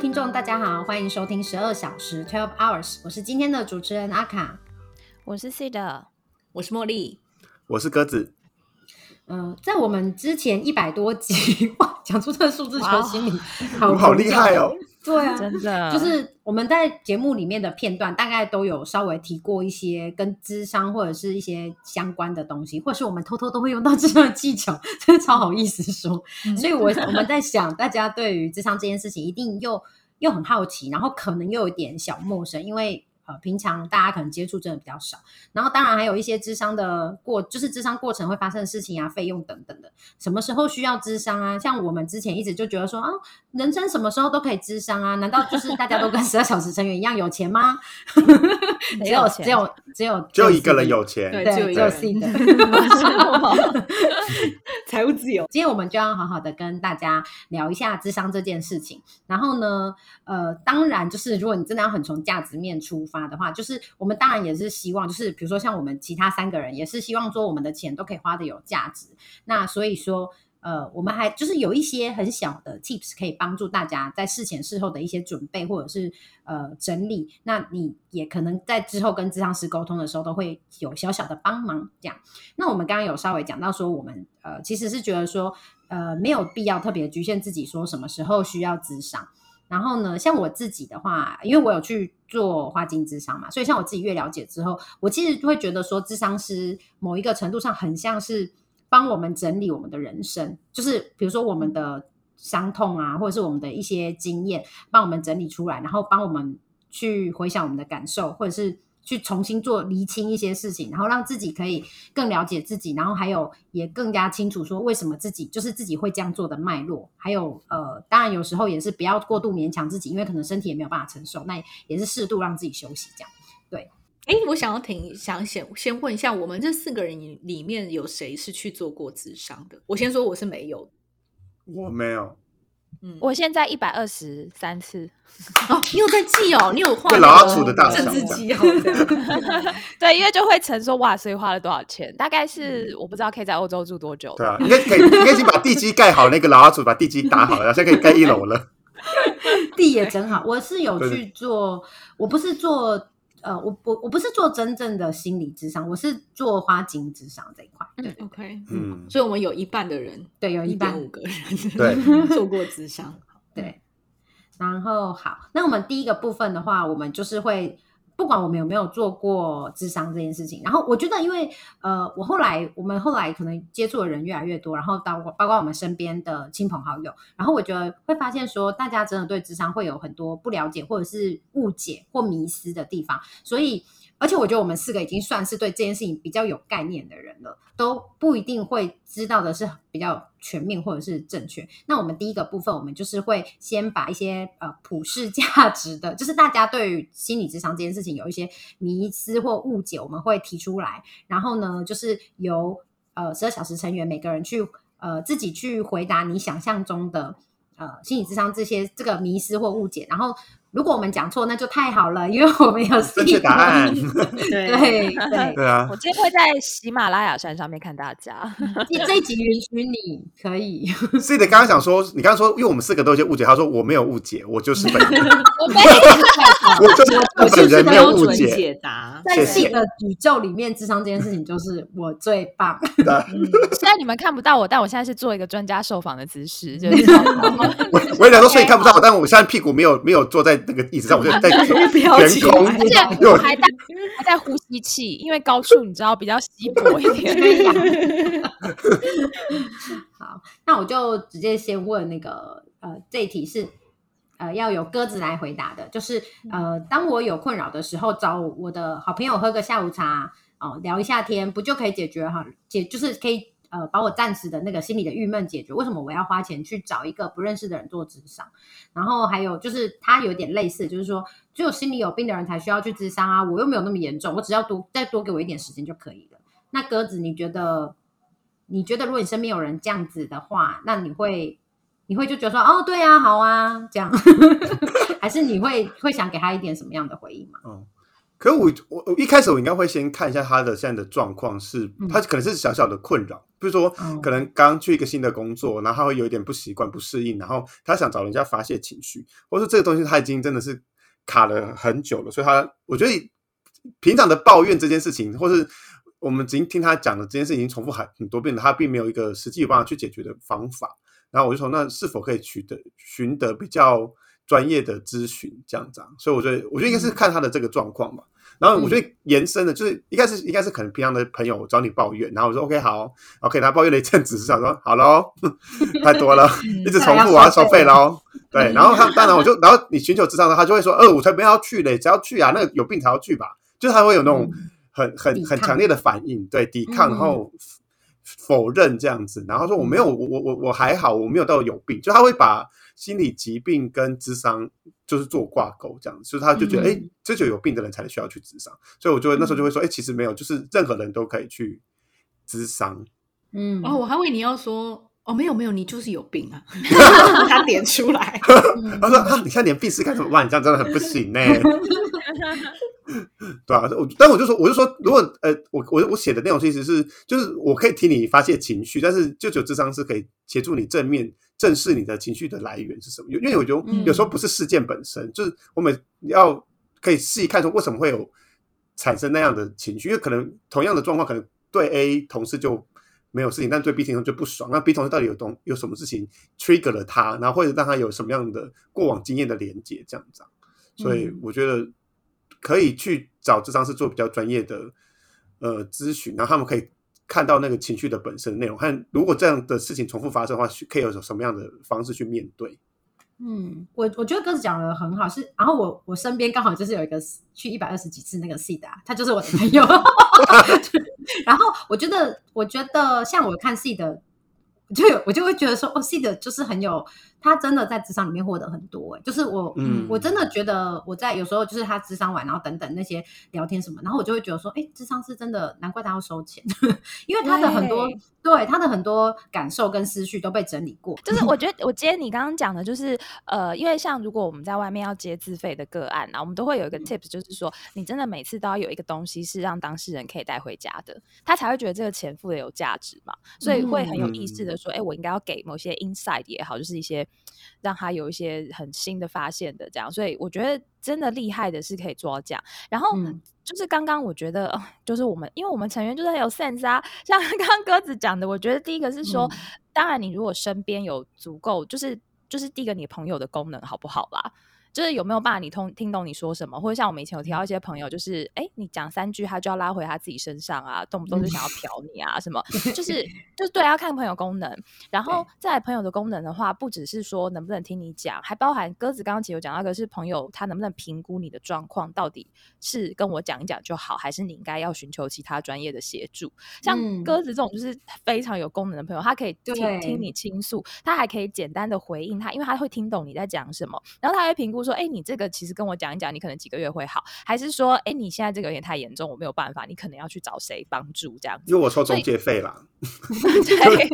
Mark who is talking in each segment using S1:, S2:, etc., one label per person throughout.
S1: 听众大家好，欢迎收听十二小时 Twelve Hours，我是今天的主持人阿卡。
S2: 我是 C 的，
S3: 我是茉莉，
S4: 我是鸽子。
S1: 嗯、在我们之前一百多集，哇，讲出这个数字，觉得心里好
S4: 好厉害哦！
S1: 对啊，
S2: 真的
S1: 就是我们在节目里面的片段，大概都有稍微提过一些跟智商或者是一些相关的东西，或是我们偷偷都会用到这样的技巧，真的超好意思说。所以我我们在想，大家对于智商这件事情，一定又又很好奇，然后可能又有点小陌生，因为。呃，平常大家可能接触真的比较少，然后当然还有一些智商的过，就是智商过程会发生的事情啊、费用等等的，什么时候需要智商啊？像我们之前一直就觉得说啊，人生什么时候都可以智商啊？难道就是大家都跟十二小时成员一样有钱吗？只有只有只有
S4: 只有一个人有钱，
S3: 对
S1: 对，只有
S3: 只有一个
S1: C 的。
S3: 财务自由。
S1: 今天我们就要好好的跟大家聊一下智商这件事情。然后呢，呃，当然就是如果你真的要很从价值面出发的话，就是我们当然也是希望，就是比如说像我们其他三个人，也是希望说我们的钱都可以花的有价值。那所以说。呃，我们还就是有一些很小的 tips 可以帮助大家在事前事后的一些准备，或者是呃整理。那你也可能在之后跟咨商师沟通的时候，都会有小小的帮忙。这样，那我们刚刚有稍微讲到说，我们呃其实是觉得说，呃没有必要特别局限自己说什么时候需要咨商。然后呢，像我自己的话，因为我有去做花精智商嘛，所以像我自己越了解之后，我其实会觉得说，智商师某一个程度上很像是帮我们整理我们的人生，就是比如说我们的伤痛啊，或者是我们的一些经验，帮我们整理出来，然后帮我们去回想我们的感受，或者是去重新做厘清一些事情，然后让自己可以更了解自己，然后还有也更加清楚说为什么自己就是自己会这样做的脉络，还有呃，当然有时候也是不要过度勉强自己，因为可能身体也没有办法承受，那也是适度让自己休息这样。
S3: 对哎，我想要停，想先先问一下，我们这四个人里里面有谁是去做过智商的？我先说我是没有。
S4: 我没有。
S3: 嗯，
S2: 我现在一百二十三次，
S3: 哦，你有在记哦，你有画
S4: 对老阿楚的大
S3: 政治
S4: 小这样
S3: 记号这样。
S2: 对，因为就会乘说哇，所以花了多少钱？大概是我不知道可以在欧洲住多久。
S4: 对啊，应该可以，应该已经把地基盖好，那个老阿楚把地基打好了，现在可以盖一楼了。
S1: 地也整好，我是有去做，我不是做呃，我我我不是做真正的心理智商，我是做花精智商这一块。对
S3: 嗯，OK，
S4: 嗯，
S3: 所以我们有一半的人，
S1: 对，有一半
S3: 点五个人，
S4: 对，
S3: 做过智商。
S1: 对，然后好，那我们第一个部分的话，我们就是会不管我们有没有做过智商这件事情，然后我觉得，因为呃，我后来我们后来可能接触的人越来越多，然后到包括我们身边的亲朋好友，然后我觉得会发现说，大家真的对智商会有很多不了解或者是误解或迷失的地方，所以。而且我觉得我们四个已经算是对这件事情比较有概念的人了，都不一定会知道的是比较全面或者是正确。那我们第一个部分，我们就是会先把一些呃普世价值的，就是大家对于心理智商这件事情有一些迷思或误解，我们会提出来。然后呢，就是由呃十二小时成员每个人去呃自己去回答你想象中的呃心理智商这些这个迷思或误解，然后。如果我们讲错，那就太好了，因为我们有
S4: 正确答案。
S1: 对。对对，
S4: 啊。
S2: 我，今天会在喜马拉雅山上面看大家。
S1: 这这一集允许你可以，
S4: 是的，刚刚想说，你刚刚说，因为我们四个都有些误解，他说我没有误解，我就是本人，
S2: 我没
S4: 我就是
S3: 我
S4: 本人没有解。
S3: 解答。
S1: 在这个宇宙里面，智商这件事情就是我最棒。
S2: 虽然你们看不到我，但我现在是做一个专家受访的姿势，就是
S4: 我我也想说，所以看不到我，但我现在屁股没有没有坐在那个椅子上，我就在 悬空
S3: 来。
S2: 而且我还在还在呼吸气，因为高处你知道比较稀薄一点。
S1: 好，那我就直接先问那个呃，这一题是呃要有鸽子来回答的，就是呃，当我有困扰的时候，找我的好朋友喝个下午茶哦、聊一下天，不就可以解决哈？解就是可以呃把我暂时的那个心里的郁闷解决。为什么我要花钱去找一个不认识的人做智商？然后还有就是他有点类似，就是说只有心里有病的人才需要去智商啊，我又没有那么严重，我只要多再多给我一点时间就可以了。那鸽子，你觉得？你觉得如果你身边有人这样子的话，那你会你会就觉得说哦，对啊，好啊，这样，还是你会会想给他一点什么样的回应吗？
S4: 嗯，可我我我一开始我应该会先看一下他的现在的状况是，
S1: 嗯
S4: 他可能是小小的困扰，比如说
S1: 嗯
S4: 可能刚去一个新的工作，然后他会有一点不习惯、不适应，然后他想找人家发泄情绪，或者说这个东西他已经真的是卡了很久了，所以他我觉得平常的抱怨这件事情，或是我们已经听他讲的这件事已经重复很很多遍了，他并没有一个实际有办法去解决的方法。然后我就说，那是否可以取得寻得比较专业的咨询这样子啊？所以我觉得，我觉得应该是看他的这个状况吧。然后我觉得延伸的，就是一开始应该是可能平常的朋友找你抱怨，然后我说 OK 好，OK 他抱怨了一阵子，是想说好喽，太多了，一直重复，我要收费喽。对，然后他当然我就，然后你寻求智商的，他就会说，呃，我才不要去嘞，只要去啊，那个有病才要去吧，就是他会有那种很很很强烈的反应，对，抵抗，然后否认这样子，然后说我没有，我我我我还好，我没有到有病，就他会把心理疾病跟智商就是做挂钩这样子，所以他就觉得，哎、
S1: 嗯
S4: 这就有病的人才需要去智商，所以我就会那时候就会说，哎、其实没有，就是任何人都可以去智商，
S1: 嗯，
S3: 哦，我还以为你要说哦，没有没有，你就是有病啊，他点出来。
S1: 嗯
S4: 他说啊，你现在连病史该怎么？办？你这样真的很不行呢、对啊，我但我就说，我就说，如果呃，我我我写的内容其实是，就是我可以替你发泄情绪，但是舅舅智商是可以协助你正面正视你的情绪的来源是什么。因为我觉得
S1: 嗯
S4: 有时候不是事件本身，就是我们要可以细看说为什么会有产生那样的情绪，因为可能同样的状况，可能对 A 同事就没有事情，但对 B 同事就不爽。那 B 同事到底有东有什么事情 trigger 了他，然后或者让他有什么样的过往经验的连接，这样子、啊。所以
S1: 嗯
S4: 我觉得可以去找智商是做比较专业的呃咨询，然后他们可以看到那个情绪的本身内容，看如果这样的事情重复发生的话，可以有什么样的方式去面对。
S1: 嗯，我我觉得鸽子讲的很好，是，然后我我身边刚好就是有一个去一百二十几次那个 C 的，他就是我的朋友。然后我觉得，我觉得像我看 C 的，就有我就会觉得说，哦，C 的就是很有，他真的在职场里面获得很多、欸，就是我，
S4: 嗯
S1: 我真的觉得我在有时候就是他智商完，然后等等那些聊天什么，然后我就会觉得说，哎，智商是真的，难怪他要收钱，因为他的很多
S2: 对
S1: 对他的很多感受跟思绪都被整理过，
S2: 就是我觉 得我接你刚刚讲的，就是呃，因为像如果我们在外面要接自费的个案啊，我们都会有一个 tips，就是说你真的每次都要有一个东西是让当事人可以带回家的，他才会觉得这个钱付的有价值嘛，所以会很有意识的说，哎、我应该要给某些 insight 也好，就是一些让他有一些很新的发现的这样，所以我觉得真的厉害的是可以做到这样，然后。
S1: 嗯
S2: 就是刚刚我觉得，呃就是我们，因为我们成员就是很有 sense 啊。像 刚刚鸽子讲的，我觉得第一个是说，
S1: 嗯
S2: 当然你如果身边有足够，就是就是第一个你朋友的功能好不好啦？就是有没有办法你通听懂你说什么，或者像我们以前有提到一些朋友，就是哎，你讲三句他就要拉回他自己身上啊，动不动就想要嫖你啊什么，就是就是对，要看朋友功能。然后再来朋友的功能的话，不只是说能不能听你讲，还包含鸽子刚刚其实有讲到一个是朋友他能不能评估你的状况，到底是跟我讲一讲就好，还是你应该要寻求其他专业的协助。像
S1: 嗯
S2: 鸽子这种就是非常有功能的朋友，他可以听听你倾诉，他还可以简单的回应他，因为他会听懂你在讲什么，然后他会评估说，哎，你这个其实跟我讲一讲，你可能几个月会好，还是说，哎，你现在这个有点太严重，我没有办法，你可能要去找谁帮助这样子。
S4: 因为我收中介费啦，
S2: 对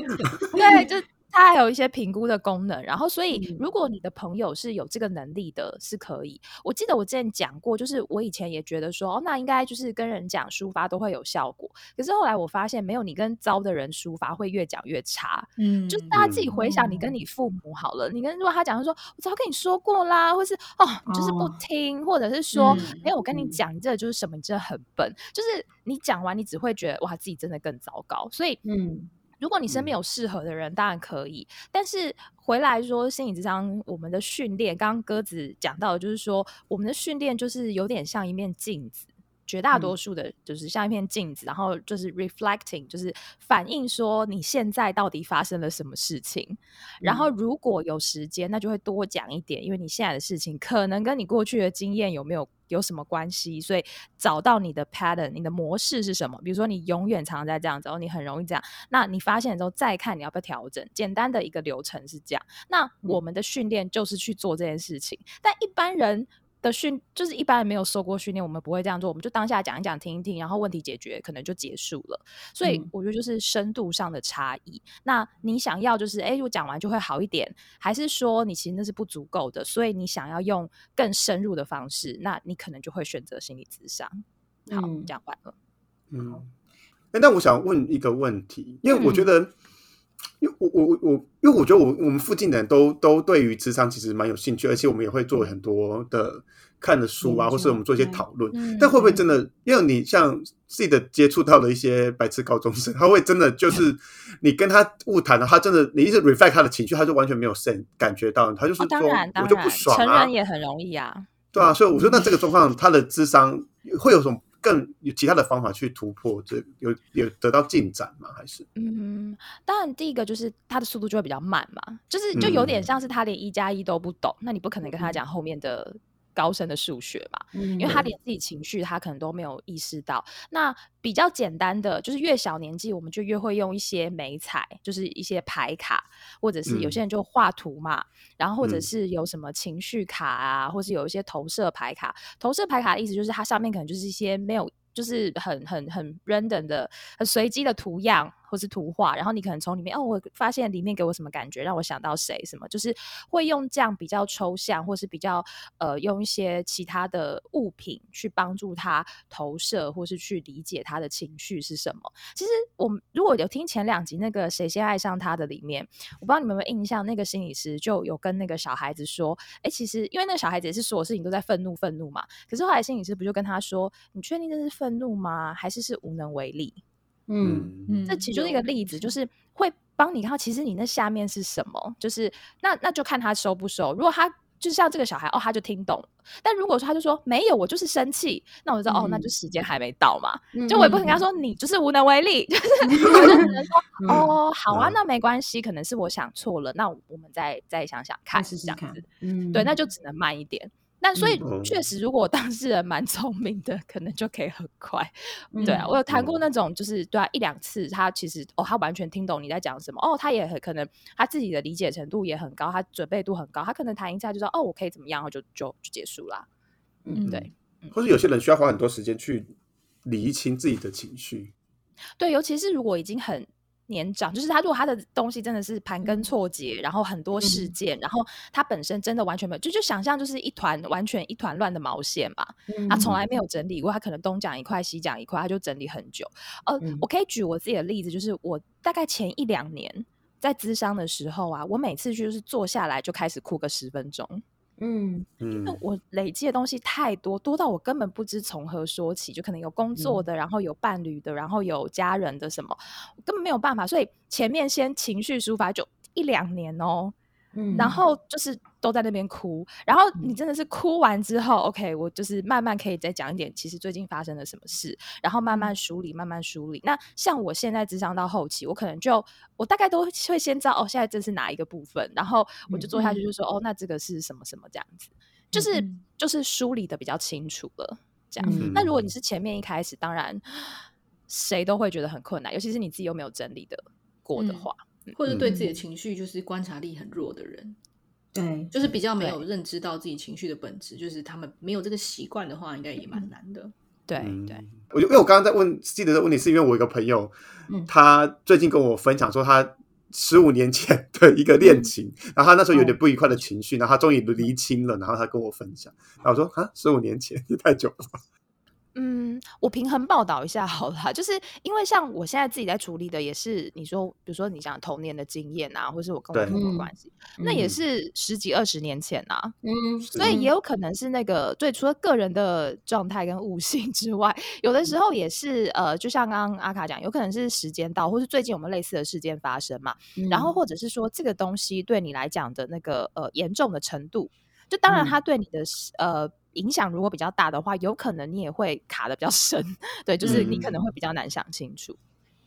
S2: 对，就它还有一些评估的功能。然后，所以
S1: 嗯
S2: 如果你的朋友是有这个能力的，是可以。我记得我之前讲过，就是我以前也觉得说，哦，那应该就是跟人讲抒发都会有效果。可是后来我发现，没有你跟糟的人抒发会越讲越差。
S3: 嗯
S2: 就是大家自己回想，你跟你父母好了，你跟如果他讲说，我早跟你说过啦，或是哦，你就是不
S1: 哦
S2: 听，或者是说，
S1: 嗯
S2: 没有我跟你
S1: 嗯
S2: 讲，你这就是什么，你真的很笨。就是你讲完，你只会觉得哇，自己真的更糟糕。所以
S1: 嗯
S2: 如果你身边有适合的人，当然可以。但是回来说心理智商，我们的训练，刚刚鸽子讲到，就是说我们的训练就是有点像一面镜子。绝大多数的，就是像一片镜子，然后就是 reflecting，就是反映说你现在到底发生了什么事情。然后如果有时间，那就会多讲一点，因为你现在的事情可能跟你过去的经验有没有有什么关系，所以找到你的 pattern，你的模式是什么？比如说你永远常常在这样子，然后你很容易这样，那你发现之后再看你要不要调整。简单的一个流程是这样。那我们的训练就是去做这件事情，但一般人。的训就是一般人没有受过训练，我们不会这样做，我们就当下讲一讲、听一听，然后问题解决，可能就结束了。所以
S1: 嗯
S2: 我觉得就是深度上的差异。那你想要就是，哎，我讲完就会好一点，还是说你其实那是不足够的，所以你想要用更深入的方式，那你可能就会选择心理咨商。好，
S1: 嗯
S2: 讲完了。
S4: 嗯，哎，那我想问一个问题，因为我觉
S2: 嗯
S4: 得，因为我我我我，因为我觉得我我们附近的人都都对于智商其实蛮有兴趣，而且我们也会做很多的看的书啊，或是我们做一些讨论。
S2: 嗯
S4: 但会不会真的？因为你像自己的接触到的一些白痴高中生，他会真的就是 你跟他误谈了，他真的你一直 reflect 他的情绪，他就完全没有 sen 感觉到，他就是说我就不，爽啊
S2: 成人，也很容易啊。
S4: 对啊，所以我说那这个状况，他的智商会有什么更有其他的方法去突破这有有得到进展吗？还是？
S2: 嗯，当然，第一个就是他的速度就会比较慢嘛，就是就有点
S4: 嗯。
S2: 像是他连一加一都不懂，那你不可能跟他讲后面的高深的数学嘛，
S1: 因
S2: 因为他连自己情绪他可能都没有意识到。那比较简单的，就是越小年纪我们就越会用一些美彩，就是一些牌卡，或者是有
S4: 嗯
S2: 些人就画图嘛，然后或者
S4: 嗯
S2: 是有什么情绪卡啊，或是有一些投射牌卡。投射牌卡的意思就是它上面可能就是一些没有。就是很很很 random 的、很随机的图样或是图画，然后你可能从里面哦，我发现里面给我什么感觉，让我想到谁什么，就是会用这样比较抽象，或是比较呃用一些其他的物品去帮助他投射，或是去理解他的情绪是什么。其实我如果有听前两集那个谁先爱上他的里面，我不知道你们有没有印象，那个心理师就有跟那个小孩子说，哎，其实因为那个小孩子也是所有事情都在愤怒愤怒嘛，可是后来心理师不就跟他说，你确定这是愤怒吗？还是是无能为力？
S1: 嗯
S3: 嗯，
S2: 这其实就是一个例子，就是会帮你看到，其实你那下面是什么，就是那那就看他收不收。如果他就像这个小孩哦，他就听懂了，但如果说他就说没有，我就是生气，那我就知道、哦，那就时间还没到嘛。
S1: 嗯
S2: 就我也不可能跟他说你就是无能为力，就是 我就只能说
S1: 嗯
S2: 哦，好啊，
S4: 嗯
S2: 那没关系，可能是我想错了，那我们再再想想看，
S1: 试试看
S2: 这样子。，
S1: 嗯
S2: 对，那就只能慢一点。但所以
S4: 嗯
S2: 确实，如果当事人蛮聪明的，可能就可以很快。对啊，
S1: 嗯
S2: 我有谈过
S4: 嗯
S2: 那种，就是对啊，一两次他其实哦，他完全听懂你在讲什么，哦，他也很可能他自己的理解程度也很高，他准备度很高，他可能谈一下就说哦，我可以怎么样，然后就就就结束啦。
S1: 嗯
S2: 对
S4: 或是有些人需要花很多时间去理清自己的情绪？
S2: 对，尤其是如果已经很年长，就是他如果他的东西真的是盘
S1: 嗯。
S2: 根错节，然后很多事件，然后他本身真的完全没有，就就想象就是一团完全一团乱的毛线嘛，
S1: 嗯
S2: 他从来没有整理过，他可能东讲一块西讲一块，他就整理很久。呃，
S1: 嗯。
S2: 我可以举我自己的例子，就是我大概前一两年在咨商的时候啊，我每次就是坐下来就开始哭个十分钟，
S1: 嗯
S4: 因
S2: 为我累积的东西太多，多到我根本不知从何说起，就可能有工作的，然后有伴侣的，然后有家人的什么，我根本没有办法。所以前面先情绪抒发就一两年哦，
S1: 嗯。
S2: 然后就是都在那边哭，然后你真的是哭完之后，OK，我就是慢慢可以再讲一点，其实最近发生了什么事，然后慢慢梳理，慢慢梳理。那像我现在智商到后期，我可能就我大概都会先知道哦，现在这是哪一个部分，然后我就坐下去就说、哦，那这个是什么什么这样子，就是、
S1: 嗯。
S2: 就是梳理的比较清楚了。这样，
S1: 嗯
S2: 那如果你是前面一开始，当然 谁都会觉得很困难，尤其是你自己又没有整理的过的
S3: 嗯。
S2: 话，
S3: 或者对自己的情绪就是观察力很弱的人，
S1: 对，
S3: 就是比较没有认知到自己情绪的本质，就是他们没有这个习惯的话，应该也蛮难的。
S2: 对
S4: 嗯
S2: 对，
S4: 我就因为我刚刚在问记得的问题，是因为我一个朋友，
S1: 嗯
S4: 他最近跟我分享说他。十五年前的一个恋情，然后他那时候有点不愉快的情绪，然后他终于厘清了，然后他跟我分享，然后我说啊，十五年前也太久了吧，
S2: 嗯，我平衡报道一下好了，就是因为像我现在自己在处理的也是，你说，比如说你讲童年的经验啊，或是我跟我父母关系，那也
S4: 嗯。
S2: 是十几二十年前啊，
S1: 嗯，
S2: 所以也有可能是那个对，除了个人的状态跟悟性之外，有的时候也是呃，就像刚刚阿卡讲，有可能是时间到，或是最近有没有类似的事件发生嘛，
S1: 嗯。
S2: 然后。或者是说这个东西对你来讲的那个呃严重的程度，就当然
S1: 嗯。
S2: 它对你的呃影响如果比较大的话，有可能你也会卡的比较 深，对，就是你可能会比较难想清楚，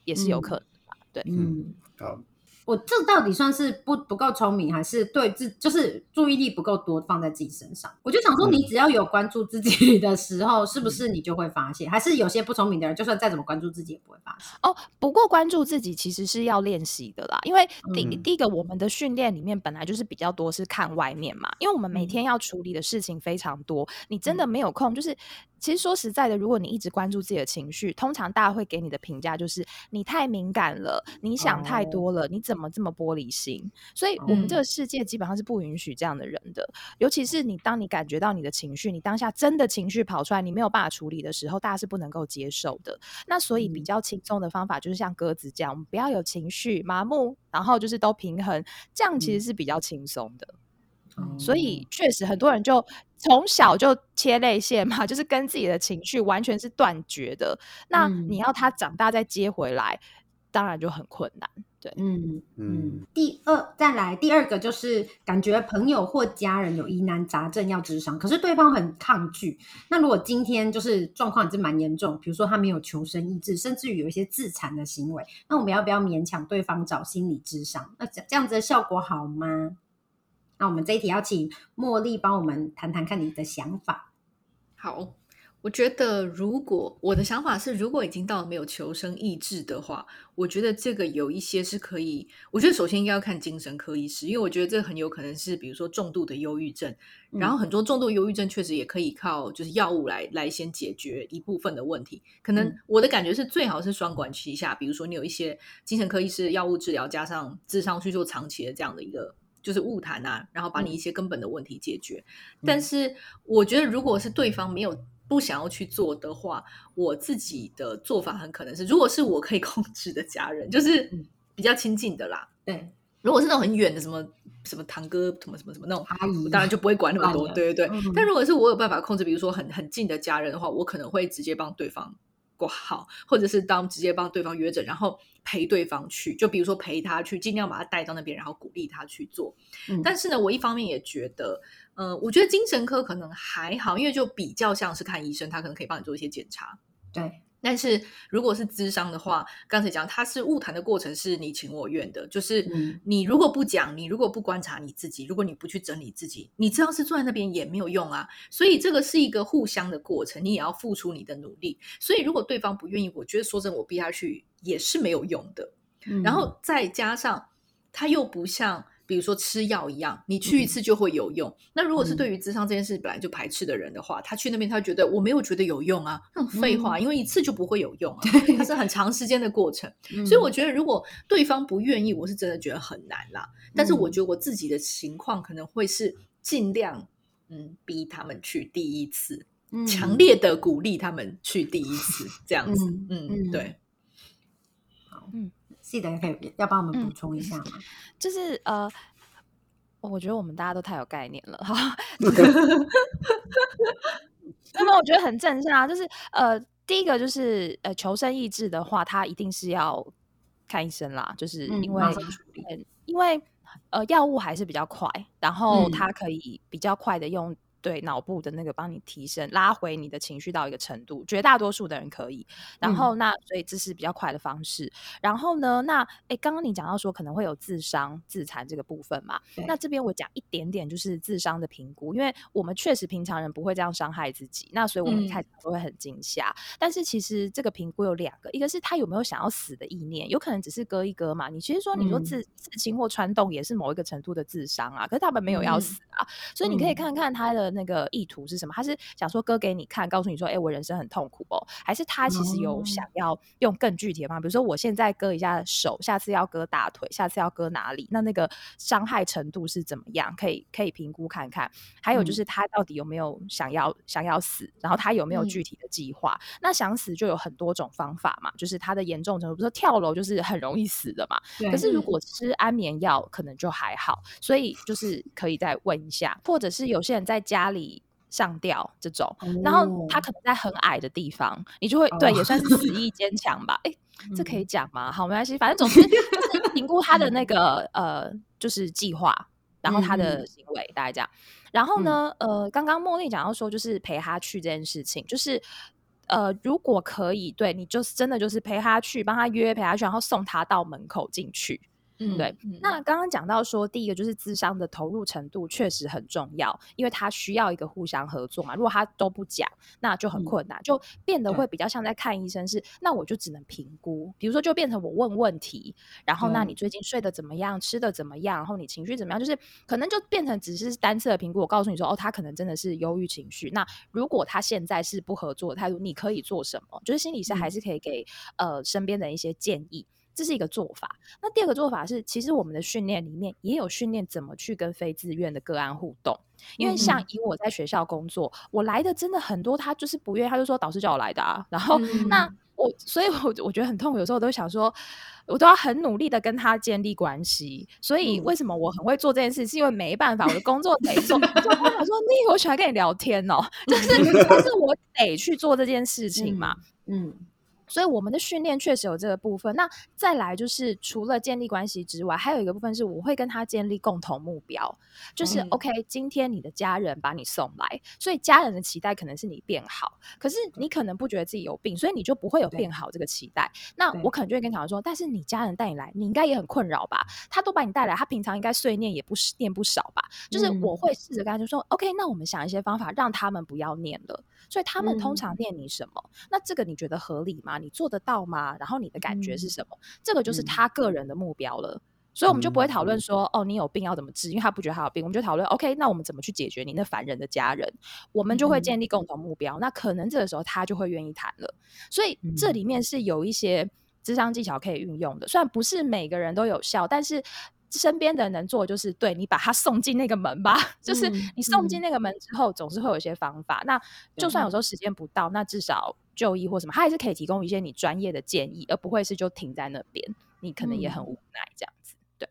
S2: 也是有
S1: 嗯
S2: 可能吧，对，
S1: 嗯。
S4: 好，
S1: 我这到底算是不不够聪明，还是对自就是注意力不够多放在自己身上？我就想说，
S4: 嗯
S1: 你只要有关注自己的时候，是不是你就会发现？还是有些不聪明的人，就算再怎么关注自己，也不会发现？
S2: 哦，不过关注自己其实是要练习的啦，因为第、
S4: 嗯
S2: 第一个，我们的训练里面本来就是比较多是看外面嘛，因为我们每
S1: 嗯
S2: 天要处理的事情非常多，你真的没有空，就是其实说实在的，如果你一直关注自己的情绪，通常大家会给你的评价就是你太敏感了，你想太多了，你怎么这么玻璃心？所以，我们这个世界基本上是不允许这样的人的。尤其是你，当你感觉到你的情绪，你当下真的情绪跑出来，你没有办法处理的时候，大家是不能够接受的。那所以，比较轻松的方法就是像鸽子这样，我们不要有情绪麻木，然后就是都平衡，这样其实是比较轻松的。所以，确实很多人就从小就切泪腺嘛，就是跟自己的情绪完全是断绝的。那你要他长大再接回来，当然就很困难。对，
S1: 嗯嗯。第二，再来第二个就是感觉朋友或家人有疑难杂症要治伤，可是对方很抗拒。那如果今天就是状况也是蛮严重，比如说他没有求生意志，甚至于有一些自残的行为，那我们要不要勉强对方找心理治伤？那这这样子的效果好吗？那我们这一题要请茉莉帮我们谈谈看你的想法。
S3: 好，我觉得如果我的想法是，如果已经到了没有求生意志的话，我觉得这个有一些是可以。我觉得首先应该要看精神科医师，因为我觉得这很有可能是，比如说重度的忧郁症。然后很多重度忧郁症确实也可以靠就是药物来来先解决一部分的问题。可能我的感觉是最好是双管齐下，比如说你有一些精神科医师药物治疗，加上智商去做长期的这样的一个。就是误谈啊，然后把你一些根本的问题解决。但是我觉得，如果是对方没有不想要去做的话，我自己的做法很可能是，如果是我可以控制的家人，就是比较亲近的啦。
S1: 对，
S3: 如果是那种很远的，什么什么堂哥，什么什么什么那种阿姨，当然就不会管那么多。对对对。但如果是我有办法控制，比如说很很近的家人的话，我可能会直接帮对方。过好，或者是当直接帮对方约诊，然后陪对方去，就比如说陪他去，尽量把他带到那边，然后鼓励他去做。但是呢，我一方面也觉得，嗯，我觉得精神科可能还好，因为就比较像是看医生，他可能可以帮你做一些检查。
S1: 对。
S3: 但是如果是咨商的话，刚才讲它是误谈的过程，是你情我愿的。就是你如果不讲，你如果不观察你自己，如果你不去整理自己，你知道是坐在那边也没有用啊。所以这个是一个互相的过程，你也要付出你的努力。所以如果对方不愿意，我觉得说真，我逼他去也是没有用的。然后再加上他又不像。比如说吃药一样，你去一次就会有用。那如果是对于智商这件事本来就排斥的人的话，他去那边他觉得我没有觉得有用啊，那种废话，因为一次就不会有用啊，它是很长时间的过程。所以我觉得如果对方不愿意，我是真的觉得很难啦。但是我觉得我自己的情况可能会是尽量嗯逼他们去第一次，强烈的鼓励他们去第一次这样子。嗯，对。
S1: 好，嗯。记得可以要帮我们补充一下吗？
S2: 就是呃，我觉得我们大家都太有概念了哈。那么我觉得很正向啊，就是呃，第一个就是呃，求生意志的话，他一定是要看医生啦，就是因为因为呃，药物还是比较快，然后它可以比较快的用。对脑部的那个帮你提升、拉回你的情绪到一个程度，绝大多数的人可以。然后那所以这是比较快的方式。然后呢，那哎，刚刚你讲到说可能会有自伤、自残这个部分嘛？那这边我讲一点点，就是自伤的评估，因为我们确实平常人不会这样伤害自己，那所以我们一开始都会很惊吓。但是其实这个评估有两个，一个是他有没有想要死的意念，有可能只是割一割嘛。你其实说你说自自轻或穿洞也是某一个程度的自伤啊，可是他们没有要死啊，所以你可以看看他的。那个意图是什么？他是想说割给你看，告诉你说，哎，我人生很痛苦哦，还是他其实有想要用更具体的方法，比如说我现在割一下手，下次要割大腿，下次要割哪里？那那个伤害程度是怎么样？可以可以评估看看。还有就是他到底有没有想要想要死？然后他有没有具体的计划？那想死就有很多种方法嘛，就是他的严重程度，比如说跳楼就是很容易死的嘛。可是如果吃安眠药，可能就还好。所以就是可以再问一下，或者是有些人在家。家里上吊这种，然后他可能在很矮的地方，你就会对也算是死意坚强吧？哎，这可以讲吗？好，没关系，反正总之就是评估他的那个呃，就是计划，然后他的行为大概这样。然后呢，呃，刚刚茉莉讲到说，就是陪他去这件事情，就是呃，如果可以，对你就是真的就是陪他去，帮他约陪他去，然后送他到门口进去。嗯，对。那刚刚讲到说，第一个就是智商的投入程度确实很重要，因为他需要一个互相合作嘛。如果他都不讲，那就很困难，就变得会比较像在看医生，是那我就只能评估。比如说，就变成我问问题，然后那你最近睡得怎么样，吃的怎么样，然后你情绪怎么样，就是可能就变成只是单次的评估。我告诉你说，哦，他可能真的是忧郁情绪。那如果他现在是不合作的态度，你可以做什么？就是心理师还是可以给呃身边的一些建议。这是一个做法。那第二个做法是，其实我们的训练里面也有训练怎么去跟非自愿的个案互动。因为像以我在学校工作，我来的真的很多，他就是不愿意，他就说导师叫我来的啊。然后那我，所以我我觉得很痛苦，有时候我都想说，我都要很努力的跟他建立关系。所以为什么我很会做这件事，是因为没办法，我的工作得做。就我想说，你我喜欢跟你聊天哦，就是就是我得去做这件事情嘛，嗯。所以我们的训练确实有这个部分。那再来就是，除了建立关系之外，还有一个部分是，我会跟他建立共同目标。就是 OK，今天你的家人把你送来，所以家人的期待可能是你变好。可是你可能不觉得自己有病，所以你就不会有变好这个期待。那我可能就会跟小孩说：，但是你家人带你来，你应该也很困扰吧？他都把你带来，他平常应该碎念也不是念不少吧？就是我会试着跟他就说：，OK，那我们想一些方法，让他们不要念了。所以他们通常念你什么？那这个你觉得合理吗？你做得到吗？然后你的感觉是什么？这个就是他个人的目标了。所以我们就不会讨论说，哦，你有病要怎么治？因为他不觉得他有病，我们就讨论，OK，那我们怎么去解决你那烦人的家人？我们就会建立共同目标。那可能这个时候他就会愿意谈了。所以这里面是有一些智商技巧可以运用的，虽然不是每个人都有效，但是。身边的人能做就是对你把他送进那个门吧，就是你送进那个门之后，总是会有一些方法。那就算有时候时间不到，那至少就医或什么，他还是可以提供一些你专业的建议，而不会是就停在那边。你可能也很无奈这样子。对，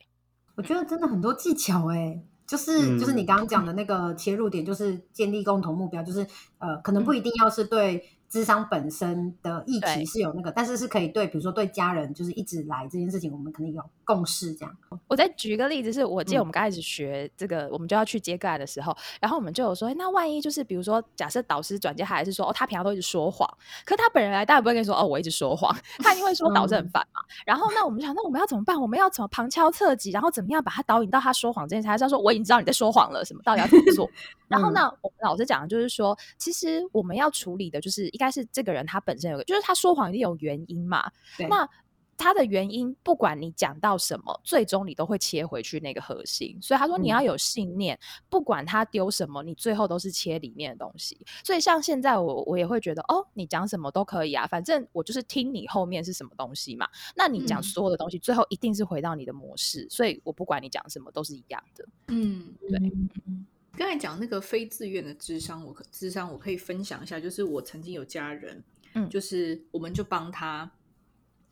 S1: 我觉得真的很多技巧哎，就是就是你刚刚讲的那个切入点，就是建立共同目标，就是呃，可能不一定要是对。智商本身的议题是有那个，但是是可以对，比如说对家人，就是一直来这件事情，我们肯定有共识。这样，
S2: 我再举一个例子，是我记得我们刚开始学这个，我们就要去接个案的时候，然后我们就有说，那万一就是比如说，假设导师转接他，还是说，哦，他平常都一直说谎，可他本人来，大家不会跟你说，哦，我一直说谎，他一定会说导师很烦嘛。然后那我们想，那我们要怎么办？我们要怎么旁敲侧击，然后怎么样把他导引到他说谎这件事？还是说我已经知道你在说谎了，什么到底要怎么做？然后呢，我们老师讲的就是说，其实我们要处理的就是应该是这个人他本身有个，就是他说谎一定有原因嘛。那他的原因，不管你讲到什么，最终你都会切回去那个核心。所以他说你要有信念，不管他丢什么，你最后都是切里面的东西。所以像现在我我也会觉得，哦，你讲什么都可以啊，反正我就是听你后面是什么东西嘛。那你讲所有的东西，最后一定是回到你的模式。所以我不管你讲什么，都是一样的。嗯，对。
S3: 刚才讲那个非自愿的智商，我可智商我可以分享一下，就是我曾经有家人，嗯，就是我们就帮他，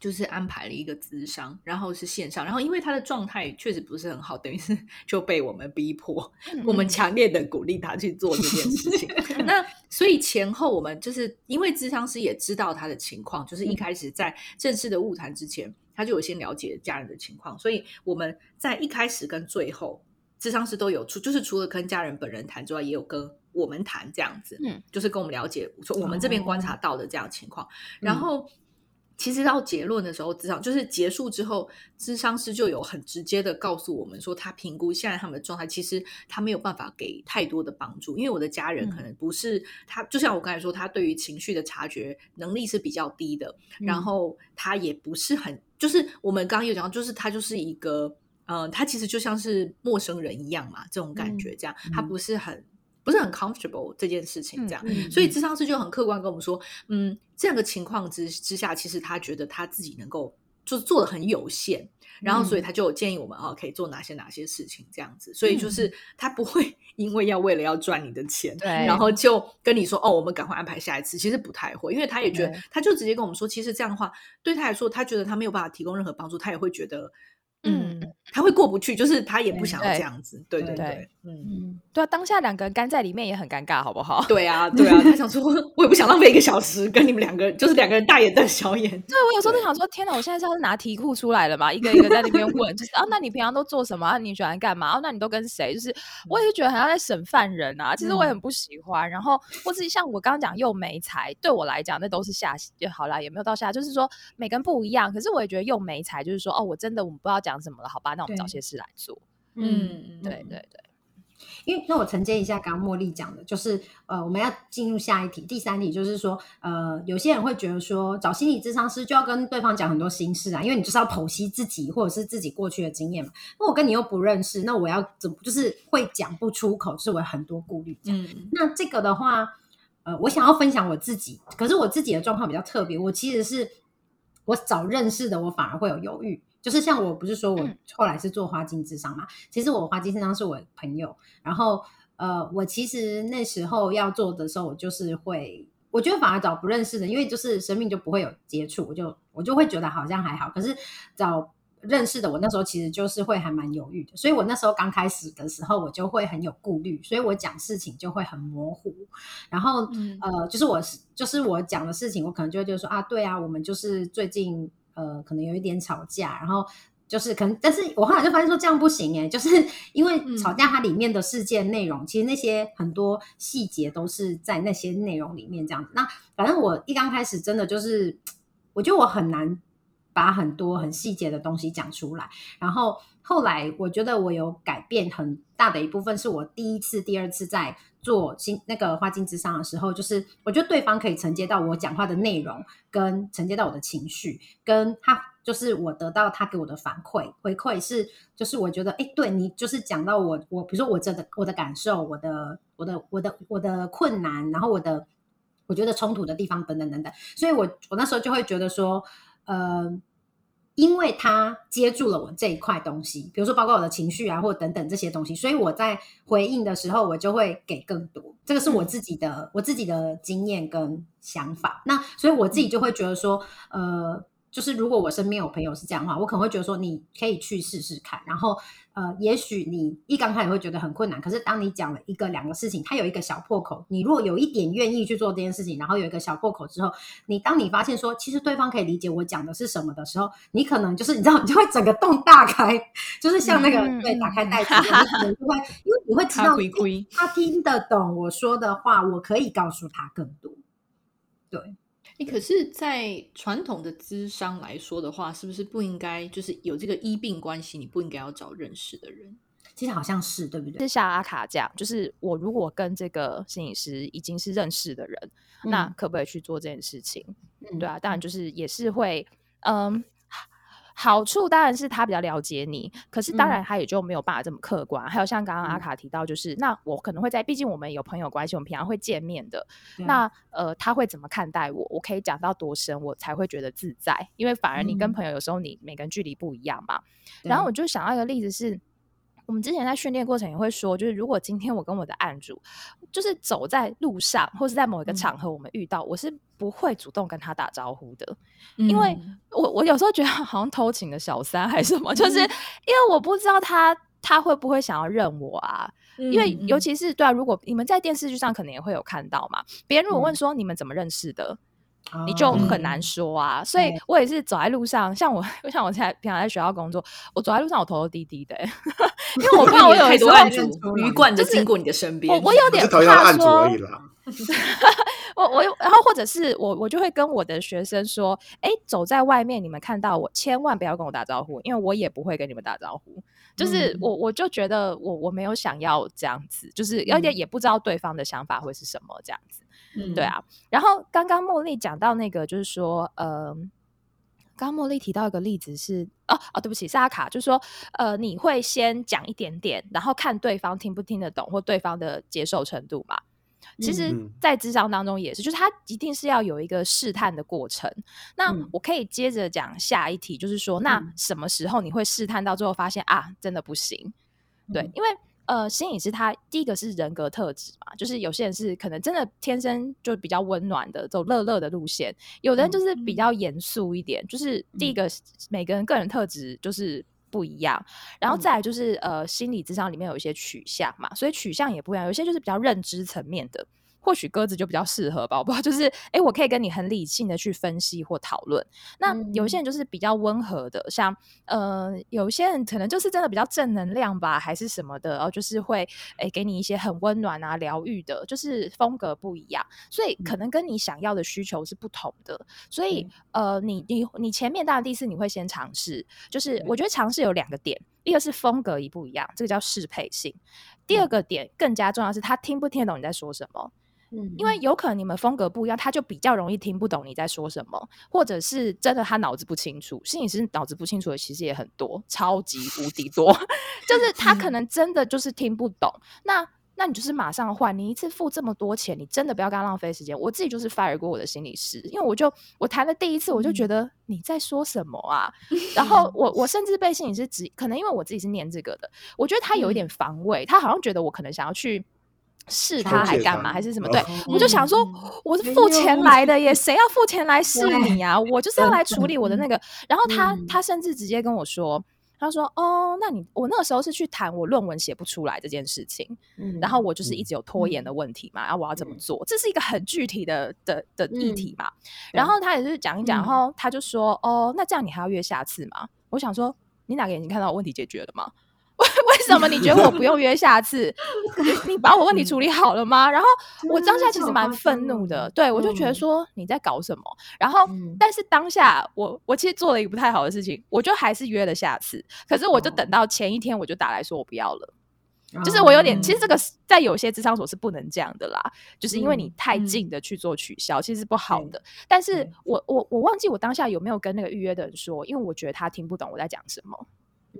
S3: 就是安排了一个智商，然后是线上，然后因为他的状态确实不是很好，等于是 就被我们逼迫，我们强烈的鼓励他去做这件事情。那所以前后我们就是因为智商师也知道他的情况，就是一开始在正式的物谈之前，他就有先了解家人的情况，所以我们在一开始跟最后。智商师都有出，就是除了跟家人本人谈之外，也有跟我们谈这样子，嗯，就是跟我们了解，说我们这边观察到的这样情况。然后，其实到结论的时候，智商就是结束之后，智商师就有很直接的告诉我们说，他评估现在他们的状态，其实他没有办法给太多的帮助，因为我的家人可能不是他，就像我刚才说，他对于情绪的察觉能力是比较低的，然后他也不是很，就是我们刚刚有讲，就是他就是一个。嗯，他其实就像是陌生人一样嘛，这种感觉，这样他不是很不是很 comfortable 这件事情，这样，所以智。商师就很客观跟我们说，嗯，这样的情况之之下，其实他觉得他自己能够就是做的很有限，然后所以他就建议我们啊，可以做哪些哪些事情这样子，所以就是。他不会因为要为了要赚你的钱，
S2: 对，
S3: 然后就跟你说哦，我们赶快安排下一次，其实不太会，因为他也觉得，他就直接跟我们说，其实这样的话对他来说，他觉得他没有办法提供任何帮助，他也会觉得。嗯，他会过不去，就是他也不想要这样子，对对对，
S2: 嗯，对啊，当下两个人干在里面也很尴尬，好不好？
S3: 对啊，对啊，他想说，我也不想浪费一个小时跟你们两个，就是两个人大眼瞪小眼。
S2: 对，我有时候都想说，天哪，我现在是要拿题库出来了嘛，一个一个在那边问，就是啊，那你平常都做什么？你喜欢干嘛？哦，那你都跟谁？就是我也是觉得好像在审犯人啊，其实我也很不喜欢。然后或是像我刚刚讲又没才，对我来讲那都是下就好啦，也没有到下，就是说每个人不一样。可是我也觉得又没才，就是说哦，我真的我们不知道。讲什么了，好吧，那我们找些事来做。
S3: 嗯，
S2: 对对对。
S1: 因为那我承接一下刚刚茉莉讲的，就是呃，我们要进入下一题，第三题就是说，呃，有些人会觉得说，找心理咨商师就要跟对方讲很多心事啊，因为你就是要剖析自己或者是自己过去的经验嘛。那我跟你又不认识，那我要怎么就是会讲不出口，是我很多顾虑。嗯，那这个的话，呃，我想要分享我自己，可是我自己的状况比较特别，我其实是我找认识的，我反而会有犹豫。就是像我不是说我后来是做花精智商嘛，其实我花精智商是我朋友，然后呃，我其实那时候要做的时候，我就是会，我觉得反而找不认识的，因为就是生命就不会有接触，我就我就会觉得好像还好，可是找认识的，我那时候其实就是会还蛮犹豫的，所以我那时候刚开始的时候，我就会很有顾虑，所以我讲事情就会很模糊，然后呃，就是我是就是我讲的事情，我可能就会就说啊，对啊，我们就是最近。呃，可能有一点吵架，然后就是可能，但是我后来就发现说这样不行哎，就是 因为吵架它里面的事件内容，其实那些很多细节都是在那些内容里面这样子。那反正我一刚开始真的就是，我觉得我很难把很多很细节的东西讲出来，然后后来我觉得我有改变很大的一部分，是我第一次、第二次在。做新那个花镜之上的时候，就是我觉得对方可以承接到我讲话的内容，跟承接到我的情绪，跟他就是我得到他给我的反馈回馈是，就是我觉得哎，对你就是讲到我我比如说我真的我的感受，我的我的我的我的困难，然后我的我觉得冲突的地方等等等等，所以我我那时候就会觉得说，呃。因为他接住了我这一块东西，比如说包括我的情绪啊，或等等这些东西，所以我在回应的时候，我就会给更多。这个是我自己的我自己的经验跟想法。那所以我自己就会觉得说，呃。就是如果我身边有朋友是这样的话，我可能会觉得说你可以去试试看。然后呃，也许你一刚开始会觉得很困难，可是当你讲了一个两个事情，它有一个小破口，你如果有一点愿意去做这件事情，然后有一个小破口之后，你当你发现说其实对方可以理解我讲的是什么的时候，你可能就是你知道你就会整个洞大开，就是像那个对打开袋子，你可能就会因为你会知道他听得懂我说的话，我可以告诉他更多，对。
S3: 你可是，在传统的咨商来说的话，是不是不应该就是有这个医病关系？你不应该要找认识的人？
S1: 其实好像是对不对？
S2: 就像阿卡这样，就是我如果跟这个心理师已经是认识的人，那可不可以去做这件事情？对啊，当然就是也是会，嗯。好处当然是他比较了解你，可是当然他也就没有办法这么客观。还有像刚刚阿卡提到，就是那我可能会在，毕竟我们有朋友关系，我们平常会见面的。那呃，他会怎么看待我？我可以讲到多深，我才会觉得自在？因为反而你跟朋友有时候你每个人距离不一样嘛。然后我就想到一个例子是。我们之前在训练过程也会说，就是如果今天我跟我的案主，就是走在路上或是在某一个场合，我们遇到，我是不会主动跟他打招呼的，因为我我有时候觉得好像偷情的小三还是什么，就是因为我不知道他他会不会想要认我啊，因为尤其是对啊，如果你们在电视剧上可能也会有看到嘛，别人如果问说你们怎么认识的？你就很难说啊，所以我也是走在路上，像我，像我现在平常在学校工作，我走在路上我头都低低的，因为我怕我有
S3: 太多鱼贯的经过你的身边，
S2: 我 我有点
S4: 怕
S2: 说，我我然后或者是我我就会跟我的学生说，哎，走在外面你们看到我，千万不要跟我打招呼，因为我也不会跟你们打招呼，就是我我就觉得我我没有想要这样子，就是而且也不知道对方的想法会是什么这样子。嗯，对啊。然后刚刚茉莉讲到那个，就是说，呃，刚刚茉莉提到一个例子是，哦哦，对不起，是阿卡，就是说，呃，你会先讲一点点，然后看对方听不听得懂，或对方的接受程度嘛。其实，在智商当中也是，就是他一定是要有一个试探的过程。那我可以接着讲下一题，就是说，那什么时候你会试探到最后发现啊，真的不行？对，因为。呃，心理师他第一个是人格特质嘛，就是有些人是可能真的天生就比较温暖的，走乐乐的路线；有的人就是比较严肃一点，就是第一个每个人个人特质就是不一样。然后再来就是呃，心理智商里面有一些取向嘛，所以取向也不一样。有些就是比较认知层面的。或许鸽子就比较适合吧，我不知道，就是哎，我可以跟你很理性的去分析或讨论。那有些人就是比较温和的，像呃，有些人可能就是真的比较正能量吧，还是什么的，然后就是会哎给你一些很温暖啊、疗愈的，就是风格不一样，所以可能跟你想要的需求是不同的。所以呃，你你你前面当然第一次你会先尝试，就是我觉得尝试有两个点，一个是风格一不一样，这个叫适配性；第二个点更加重要是他听不听得懂你在说什么。嗯，因为有可能你们风格不一样，他就比较容易听不懂你在说什么，或者是真的他脑子不清楚。心理师脑子不清楚的其实也很多，超级无敌多，就是他可能真的就是听不懂。那那你就是马上换，你一次付这么多钱，你真的不要跟他浪费时间。我自己就是 fire 过我的心理师，因为我就我谈了第一次，我就觉得你在说什么啊？然后我我甚至被心理师指，可能因为我自己是念这个的，我觉得他有一点防卫，他好像觉得我可能想要去。试他还干嘛？还是什么？对，我就想说，我是付钱来的耶，谁要付钱来试你啊？我就是要来处理我的那个。然后他他甚至直接跟我说，他说：“哦，那你我那个时候是去谈我论文写不出来这件事情，然后我就是一直有拖延的问题嘛，然后我要怎么做？这是一个很具体的的的议题嘛。然后他也是讲一讲，然后他就说：哦，那这样你还要约下次吗？我想说，你哪个眼睛看到问题解决了吗？”为 为什么你觉得我不用约下次？你把我问题处理好了吗？然后我当下其实蛮愤怒的，对我就觉得说你在搞什么？然后但是当下我我其实做了一个不太好的事情，我就还是约了下次。可是我就等到前一天我就打来说我不要了，就是我有点其实这个在有些智商所是不能这样的啦，就是因为你太近的去做取消，其实是不好的。但是我我我忘记我当下有没有跟那个预约的人说，因为我觉得他听不懂我在讲什么。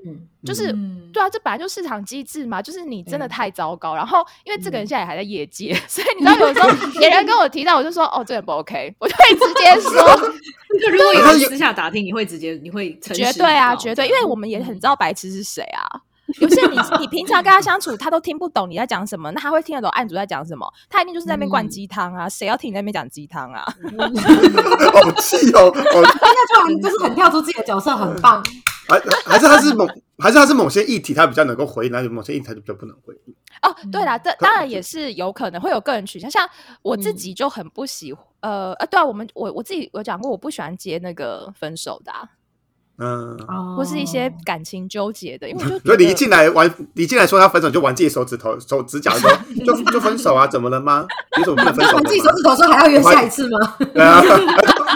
S2: 嗯，就是对啊，这本来就市场机制嘛。就是你真的太糟糕，然后因为这个人现在也还在业界，所以你知 道有时候别人跟我提到，我就说哦，这人不 OK，我就会直接说。
S3: 就如果有人私下打听，你会直接你会
S2: 绝对啊，绝对，因为我们也很知道白痴是谁啊。有些你你平常跟他相处，他都听不懂你在讲什么，那他会听得懂案主在讲什么？他一定就是在那边灌鸡汤啊！谁要听你在那边讲鸡汤啊？
S4: 好气哦！
S1: 那突然就是很跳出自己的角色，很棒。
S4: 还还是他是某 还是他是某些议题，他比较能够回应，那某些议题他就比较不能回应。
S2: 哦，对啦，这当然也是有可能会有个人取向，像我自己就很不喜欢，呃呃，对啊，我们我我自己有讲过，我不喜欢接那个分手的。嗯，或是一些感情纠结的，因为
S4: 所以你一进来玩，你一进来说要分手，就玩自己手指头、手指甲，说就就分手啊？怎么了吗？为什么不能分手？
S1: 玩自己手指头说还要约下一次吗？
S4: 对啊，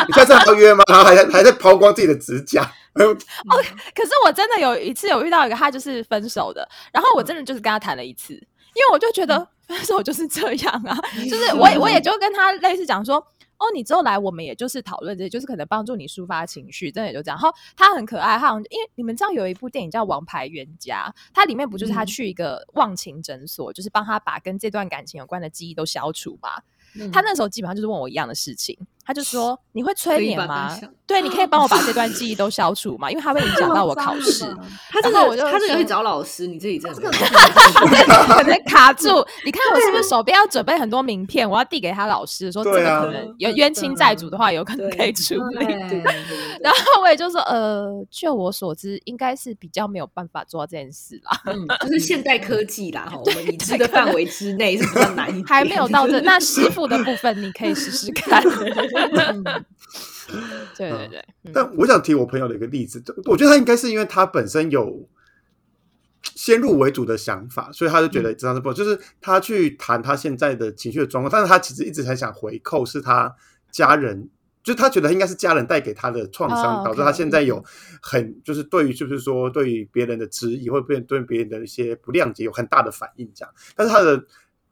S4: 你下次还要约吗？然后还在还在抛光自己的指甲。哦，
S2: 可是我真的有一次有遇到一个，他就是分手的，然后我真的就是跟他谈了一次，因为我就觉得分手就是这样啊，就是我我也就跟他类似讲说。哦，你之后来，我们也就是讨论这些，就是可能帮助你抒发情绪，真的也就这样。然后他很可爱，他因为你们知道有一部电影叫《王牌冤家》，它里面不就是他去一个忘情诊所，就是帮他把跟这段感情有关的记忆都消除嘛？他那时候基本上就是问我一样的事情。他就说：“你会催眠吗？对，你可以帮我把这段记忆都消除吗？因为它会影响到我考 试。
S3: 他这个，我就他这个会找老师，你自己这个
S2: 可能 卡住。你看我是不是手边要准备很多名片？我要递给他老师说，这个可能有冤亲债主的话，有可能可以处理。然后我也就说，呃，就我所知，应该是比较没有办法做到这件事啦。
S3: 就是现代科技啦，我们已知的范围之内是比较难，
S2: 还没有到这。那师傅的部分，你可以试试看。” 对对对，
S4: 但我想提我朋友的一个例子，我觉得他应该是因为他本身有先入为主的想法，所以他就觉得这样是不，就是他去谈他现在的情绪的状况，但是他其实一直很想回扣，是他家人，就他觉得应该是家人带给他的创伤，导致他现在有很就是对于就是说对于别人的质疑，或者对别人的一些不谅解有很大的反应，这样，但是他的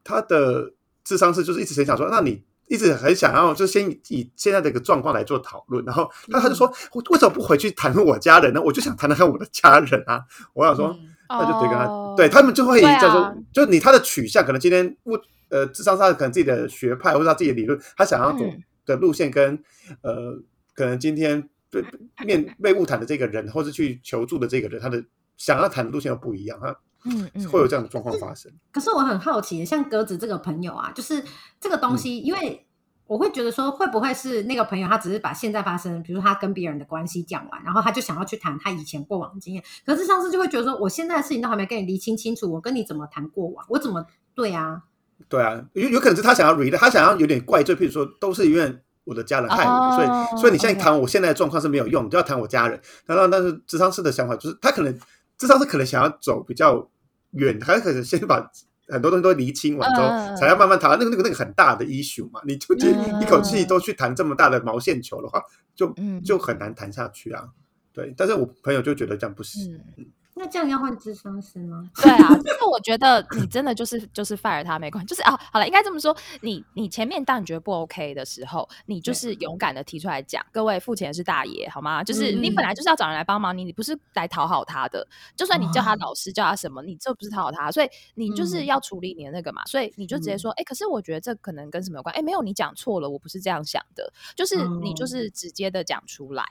S4: 他的智商是就是一直很想说，那你。一直很想要，就先以现在的一个状况来做讨论，然后他他就说，我为什么不回去谈论我家人呢？我就想谈谈看我的家人啊！我想说，那就对跟他，对他们就会叫做，就你他的取向，可能今天物呃智商上可能自己的学派或者他自己的理论，他想要走的路线跟呃，可能今天被面被误谈的这个人，或是去求助的这个人，他的想要谈的路线又不一样啊。嗯嗯，会有这样的状况发生。
S1: 可是我很好奇，像鸽子这个朋友啊，就是这个东西，因为我会觉得说，会不会是那个朋友他只是把现在发生，比如他跟别人的关系讲完，然后他就想要去谈他以前过往的经验。可是上次就会觉得说，我现在的事情都还没跟你理清清楚，我跟你怎么谈过往，我怎么对啊？
S4: 对啊，有有可能是他想要 relate，他想要有点怪罪，譬如说都是因为我的家人害我，所以所以你现在谈我现在的状况是没有用，你就要谈我家人。然后但是智商师的想法就是，他可能智商师可能想要走比较远，还可能先把很多东西都厘清完之后，才要慢慢谈那个那个那个很大的 issue 嘛。你就一口气都去谈这么大的毛线球的话，就就很难谈下去啊。对，但是我朋友就觉得这样不行。
S1: 那这样要换智商师吗？
S2: 对啊，就是我觉得你真的就是就是 fire 他没关系，就是啊，好了，应该这么说，你你前面当你觉得不 OK 的时候，你就是勇敢的提出来讲，各位付钱是大爷，好吗？就是你本来就是要找人来帮忙你，你不是来讨好他的，就算你叫他老师叫他什么，你这不是讨好他，所以你就是要处理你的那个嘛，所以你就直接说，哎，可是我觉得这可能跟什么有关？哎，没有，你讲错了，我不是这样想的，就是你就是直接的讲出来，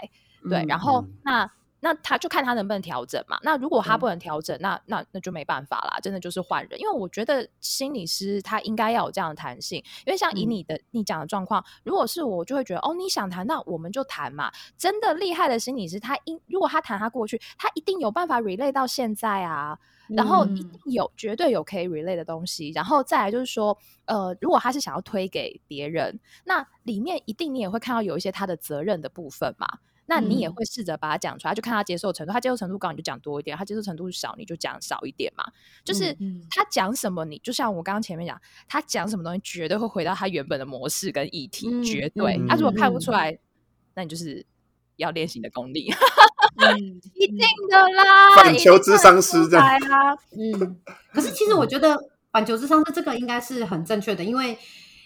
S2: 对，然后那。那他就看他能不能调整嘛。那如果他不能调整，那那那就没办法啦，真的就是换人。因为我觉得心理师他应该要有这样的弹性。因为像以你的你讲的状况，如果是我，就会觉得哦，你想谈，那我们就谈嘛。真的厉害的心理师，他应如果他谈他过去，他一定有办法 relay 到现在啊。然后一定有绝对有可以 relay 的东西。然后再来就是说，呃，如果他是想要推给别人，那里面一定你也会看到有一些他的责任的部分嘛。那你也会试着把它讲出来，就看他接受程度。他接受程度高，你就讲多一点；他接受程度少，你就讲少一点嘛。就是他讲什么，你就像我刚刚前面讲，他讲什么东西，绝对会回到他原本的模式跟议题，绝对。他如果看不出来，那你就是要练习的功力。一定的啦，
S4: 反求之商师这样
S1: 啊。嗯，可是其实我觉得反求之商师这个应该是很正确的，因为。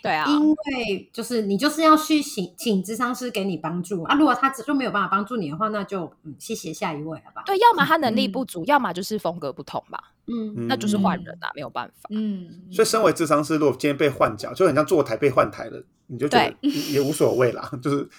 S2: 对啊，
S1: 因为就是你就是要去请请智商师给你帮助啊。如果他就没有办法帮助你的话，那就嗯，谢谢下一位了吧。
S2: 对，要么他能力不足，要么就是风格不同吧。嗯，那就是换人啊，没有办法。
S4: 嗯，所以身为智商师，如果今天被换角，就很像坐台被换台了，你就觉得也无所谓啦，就是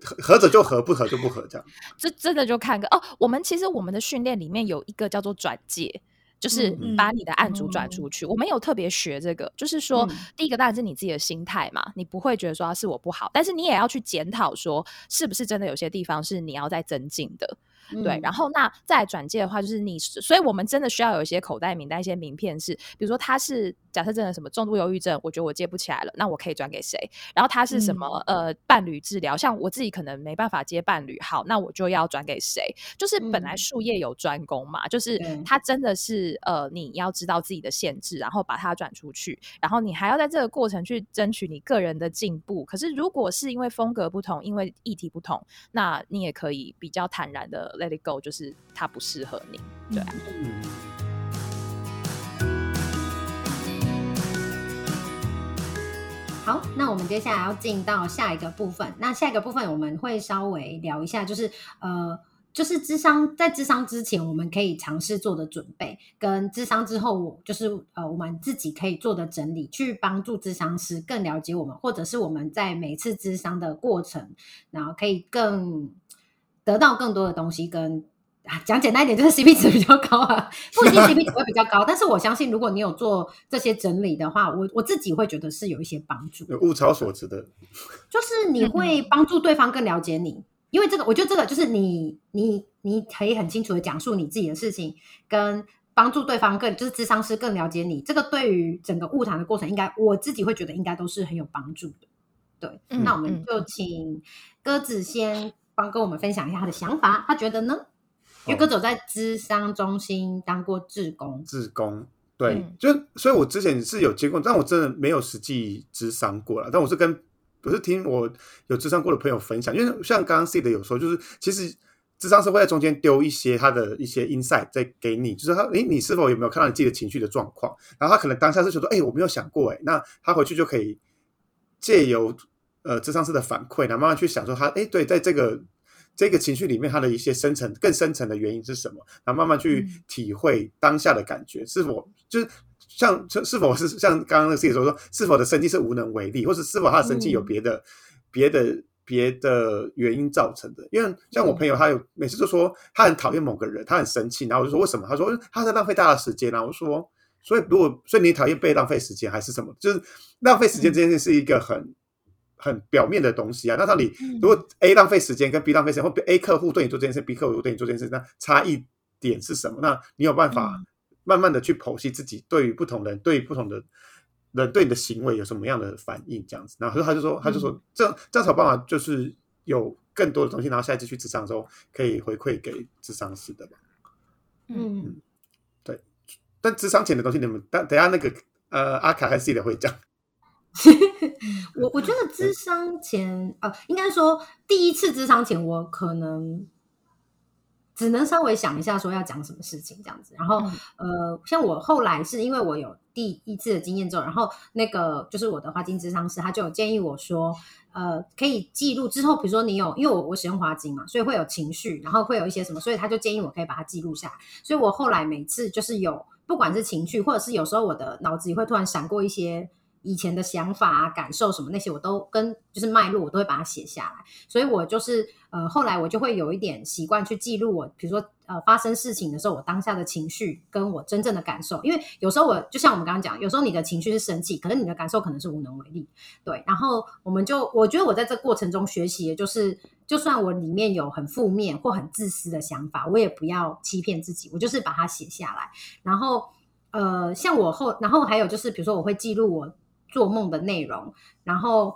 S4: 合着就合，不合就不合这样。
S2: 这真的就看个哦。我们其实我们的训练里面有一个叫做转介。就是把你的案主转出去，我没有特别学这个。就是说，第一个当然是你自己的心态嘛，你不会觉得说是我不好，但是你也要去检讨说，是不是真的有些地方是你要再增进的。对，然后那再转介的话，就是你，所以我们真的需要有一些口袋名单、一些名片，是比如说他是假设真的什么重度忧郁症，我觉得我接不起来了，那我可以转给谁？然后他是什么呃伴侣治疗，像我自己可能没办法接伴侣，好，那我就要转给谁？就是本来术业有专攻嘛，就是他真的是呃你要知道自己的限制，然后把它转出去，然后你还要在这个过程去争取你个人的进步。可是如果是因为风格不同，因为议题不同，那你也可以比较坦然的。Let it go，就是它不适合你，对。
S1: 好，那我们接下来要进到下一个部分。那下一个部分我们会稍微聊一下，就是呃，就是智商在智商之前，我们可以尝试做的准备，跟智商之后，就是呃，我们自己可以做的整理，去帮助智商师更了解我们，或者是我们在每次智商的过程，然后可以更。得到更多的东西，跟啊讲简单一点，就是 CP 值比较高啊，不一定 CP 值会比较高，但是我相信，如果你有做这些整理的话，我我自己会觉得是有一些帮助，
S4: 物超所值的，
S1: 就是你会帮助对方更了解你，因为这个，我觉得这个就是你你你可以很清楚的讲述你自己的事情，跟帮助对方更就是智商师更了解你，这个对于整个物谈的过程，应该我自己会觉得应该都是很有帮助的。对，那我们就请鸽子先。帮跟我们分享一下他的想法，他觉得呢？因为哥走在智商中心当过志工，
S4: 志工对，就所以，我之前是有接过，但我真的没有实际智商过了。但我是跟不是听我有智商过的朋友分享，因为像刚刚 C 的有说，就是其实智商是会在中间丢一些他的一些 insight 在给你，就是他诶，你是否有没有看到你自己的情绪的状况？然后他可能当下是觉得，哎，我没有想过，哎，那他回去就可以借由。呃，智商师的反馈，然后慢慢去想说他，哎，对，在这个这个情绪里面，它的一些深层、更深层的原因是什么？然后慢慢去体会当下的感觉，是否就是像是否是像刚刚那个 C 说说，是否的生气是无能为力，或者是否他的生气有别的、别的、别的原因造成的？因为像我朋友，他有每次就说他很讨厌某个人，他很生气，然后我就说为什么？他说他在浪费大家的时间。然后我说，所以如果所以你讨厌被浪费时间还是什么？就是浪费时间这件事是一个很。很表面的东西啊，那到底如果 A 浪费时间跟 B 浪费时间，或 A 客户对你做这件事，B 客户对你做这件事，那差异点是什么？那你有办法慢慢的去剖析自己对于不同人、对于不同的人对你的行为有什么样的反应，这样子。然后他就说，他就说，这样这样才有办法，就是有更多的东西，然后下一次去职场的时候可以回馈给智商师的吧。
S1: 嗯，
S4: 对。但智商前的东西，你们等等下那个呃阿卡还是自己的会讲。
S1: 我我觉得智商前呃，应该说第一次智商前，我可能。只能稍微想一下，说要讲什么事情这样子。然后，呃，像我后来是因为我有第一次的经验之后，然后那个就是我的花精智商师，他就有建议我说，呃，可以记录之后，比如说你有，因为我我使用花精嘛，所以会有情绪，然后会有一些什么，所以他就建议我可以把它记录下来。所以我后来每次就是有，不管是情绪，或者是有时候我的脑子里会突然闪过一些。以前的想法啊、感受什么那些，我都跟就是脉络，我都会把它写下来。所以我就是呃，后来我就会有一点习惯去记录我，比如说呃，发生事情的时候，我当下的情绪跟我真正的感受。因为有时候我就像我们刚刚讲，有时候你的情绪是生气，可是你的感受可能是无能为力。对，然后我们就我觉得我在这过程中学习的，就是，就算我里面有很负面或很自私的想法，我也不要欺骗自己，我就是把它写下来。然后呃，像我后，然后还有就是，比如说我会记录我。做梦的内容，然后，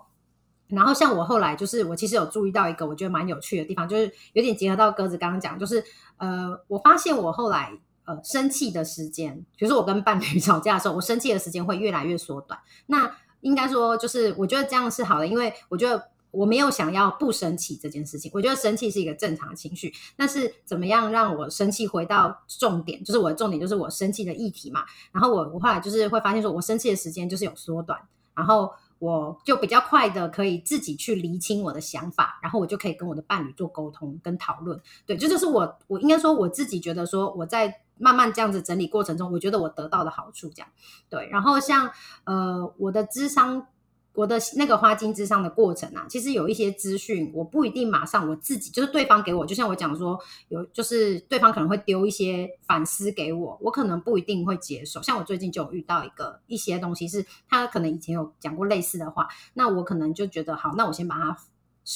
S1: 然后像我后来就是，我其实有注意到一个我觉得蛮有趣的地方，就是有点结合到鸽子刚刚讲，就是呃，我发现我后来呃生气的时间，比如说我跟伴侣 吵架的时候，我生气的时间会越来越缩短。那应该说，就是我觉得这样是好的，因为我觉得。我没有想要不生气这件事情，我觉得生气是一个正常情绪，但是怎么样让我生气回到重点，就是我的重点就是我生气的议题嘛。然后我我后来就是会发现说，我生气的时间就是有缩短，然后我就比较快的可以自己去厘清我的想法，然后我就可以跟我的伴侣做沟通跟讨论。对，这就是我我应该说我自己觉得说我在慢慢这样子整理过程中，我觉得我得到的好处这样。对，然后像呃我的智商。我的那个花精之上的过程啊，其实有一些资讯，我不一定马上我自己就是对方给我，就像我讲说有，就是对方可能会丢一些反思给我，我可能不一定会接受。像我最近就有遇到一个一些东西，是他可能以前有讲过类似的话，那我可能就觉得好，那我先把它，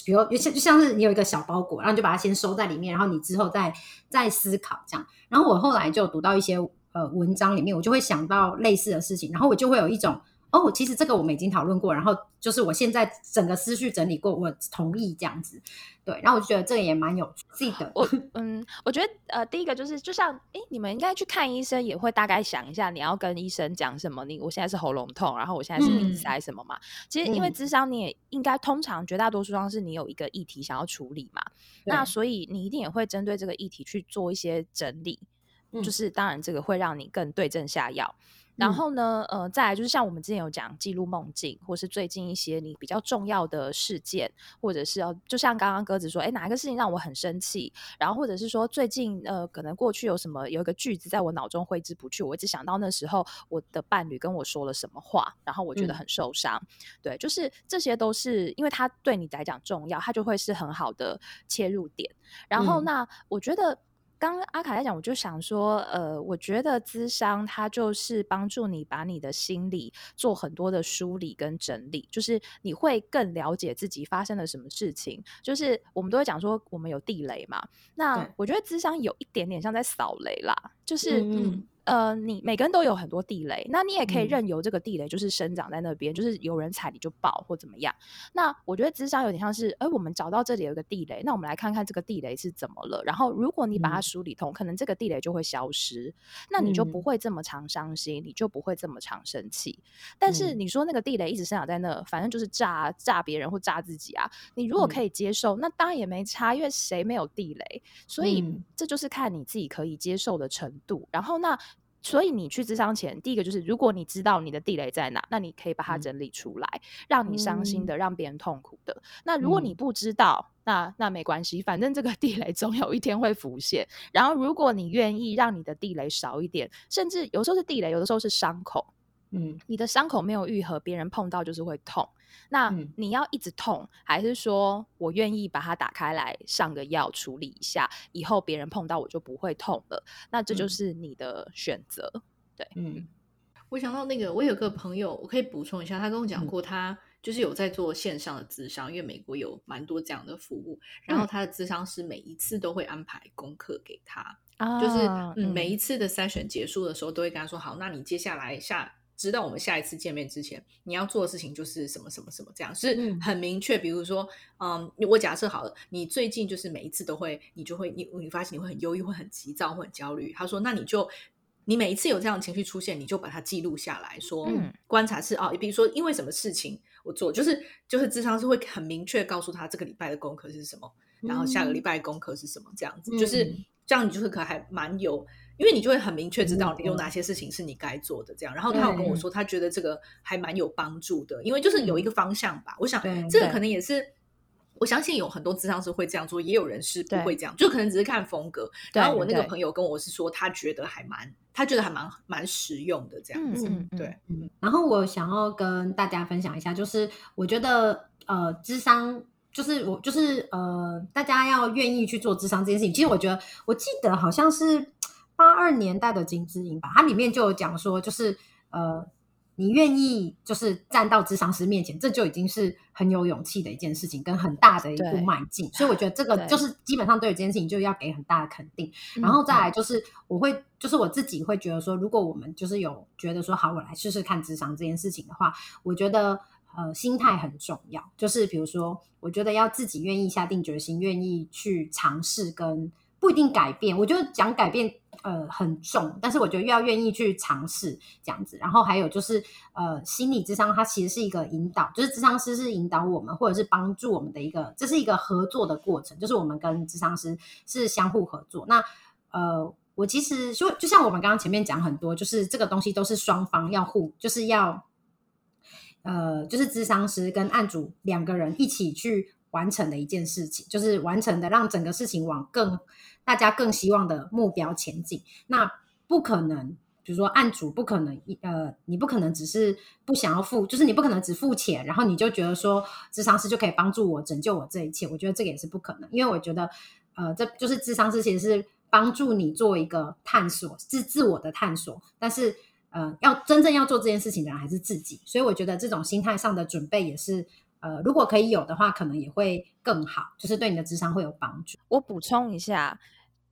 S1: 比如像就像是你有一个小包裹，然后就把它先收在里面，然后你之后再再思考这样。然后我后来就读到一些呃文章里面，我就会想到类似的事情，然后我就会有一种。哦，其实这个我们已经讨论过，然后就是我现在整个思绪整理过，我同意这样子，对，然后我就觉得这个也蛮有趣的。
S2: 我嗯，我觉得呃，第一个就是就像哎，你们应该去看医生，也会大概想一下你要跟医生讲什么。你我现在是喉咙痛，然后我现在是鼻塞什么嘛？其实因为智商你也应该通常绝大多数方是你有一个议题想要处理嘛，那所以你一定也会针对这个议题去做一些整理，就是当然这个会让你更对症下药。然后呢，呃，再来就是像我们之前有讲记录梦境，或是最近一些你比较重要的事件，或者是要就像刚刚鸽子说，哎，哪一个事情让我很生气？然后或者是说最近呃，可能过去有什么有一个句子在我脑中挥之不去，我一直想到那时候我的伴侣跟我说了什么话，然后我觉得很受伤。对，就是这些都是因为它对你来讲重要，它就会是很好的切入点。然后那我觉得。刚阿卡在讲，我就想说，呃，我觉得咨商它就是帮助你把你的心理做很多的梳理跟整理，就是你会更了解自己发生了什么事情。就是我们都会讲说，我们有地雷嘛，那我觉得咨商有一点点像在扫雷啦，就是嗯。呃，你每个人都有很多地雷，那你也可以任由这个地雷就是生长在那边，就是有人踩你就爆或怎么样。那我觉得智商有点像是，哎，我们找到这里有一个地雷，那我们来看看这个地雷是怎么了。然后如果你把它梳理通，可能这个地雷就会消失，那你就不会这么常伤心，你就不会这么常生气。但是你说那个地雷一直生长在那，反正就是炸炸别人或炸自己啊。你如果可以接受，那当然也没差，因为谁没有地雷？所以这就是看你自己可以接受的程度。然后那。所以你去智商前，第一个就是，如果你知道你的地雷在哪，那你可以把它整理出来，让你伤心的，让别人痛苦的。那如果你不知道，那那没关系，反正这个 地雷总有一天会浮现。然后，如果你愿意让你的地雷少一点，甚至有时候是地雷，有的时候是伤口。嗯，你的伤口没有愈合，别人碰到就是会痛。那你要一直痛，还是说我愿意把它打开来上个药处理一下，以后别人碰到我就不会痛了？那这就是你的选择。对，
S3: 嗯，我想到那个，我有个朋友，我可以补充一下，他跟我讲过，他就是有在做线上的咨商，因为美国有蛮多这样的服务。然后他的咨商师每一次都会安排功课给他，就是每一次的筛选结束的时候，都会跟他说：“好，那你接下来下。”知道我们下一次见面之前，你要做的事情就是什么什么什么这样，是很明确。比如说，嗯，我假设好了，你最近就是每一次都会，你就会你你发现你会很忧郁，会很急躁，会很焦虑。他说，那你就。你每一次有这样的情绪出现，你就把它记录下来，说观察是哦，比如说因为什么事情我做，就是就是智商是会很明确告诉他这个礼拜的功课是什么，然后下个礼拜功课是什么，这样子就是这样，你就是可还蛮有，因为你就会很明确知道有哪些事情是你该做的，这样。然后他有跟我说，他觉得这个还蛮有帮助的，因为就是有一个方向吧。我想这个可能也是。我相信有很多智商是会这样做，也有人是不会这样，就可能只是看风格。然后我那个朋友跟我是说，他觉得还蛮，他觉得还蛮蛮实用的这样子。对，
S1: 然后我想要跟大家分享一下，就是我觉得呃，智商就是我就是呃，大家要愿意去做智商这件事情。其实我觉得，我记得好像是八二年代的金枝英吧，它里面就有讲说，就是呃。你愿意就是站到智商师面前，这就已经是很有勇气的一件事情，跟很大的一步迈进。所以我觉得这个就是基本上对于这件事情就要给很大的肯定。然后再来就是，我会就是我自己会觉得说，如果我们就是有觉得说好，我来试试看职场这件事情的话，我觉得呃心态很重要。就是比如说，我觉得要自己愿意下定决心，愿意去尝试，跟不一定改变。我觉得讲改变。呃，很重，但是我觉得要愿意去尝试这样子，然后还有就是，呃，心理智商它其实是一个引导，就是智商师是引导我们或者是帮助我们的一个，这是一个合作的过程，就是我们跟智商师是相互合作。那呃，我其实就就像我们刚刚前面讲很多，就是这个东西都是双方要互，就是要，呃，就是智商师跟案主两个人一起去完成的一件事情，就是完成的让整个事情往更。大家更希望的目标前进，那不可能。比如说，案主不可能一，呃，你不可能只是不想要付，就是你不可能只付钱，然后你就觉得说，智商师就可以帮助我拯救我这一切。我觉得这个也是不可能，因为我觉得，呃，这就是智商师其实是帮助你做一个探索，是自我的探索。但是，呃，要真正要做这件事情的人还是自己。所以，我觉得这种心态上的准备也是。呃，如果可以有的话，可能也会更好，就是对你的智商会有帮助。
S2: 我补充一下，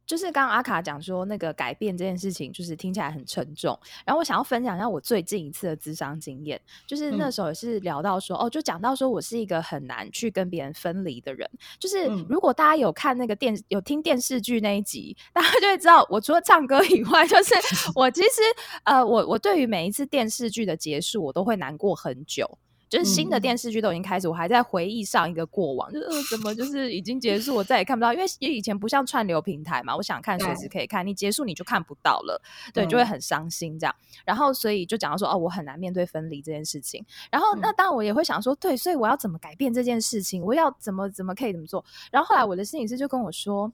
S2: 就是刚刚阿卡讲说那个改变这件事情，就是听起来很沉重。然后我想要分享一下我最近一次的智商经验，就是那时候也是聊到说，哦，就讲到说我是一个很难去跟别人分离的人。就是如果大家有看那个电有听电视剧那一集，大家就会知道，我除了唱歌以外，就是我其实呃，我我对于每一次电视剧的结束，我都会难过很久。就是新的电视剧都已经开始，我还在回忆上一个过往，就是怎么就是已经结束，我再也看不到，因为也以前不像串流平台嘛，我想看随时可以看，你结束你就看不到了，对，就会很伤心这样。然后所以就讲到说，哦，我很难面对分离这件事情。然后那当然我也会想说，对，所以我要怎么改变这件事情？我要怎么怎么可以怎么做？然后后来我的心理师就跟我说，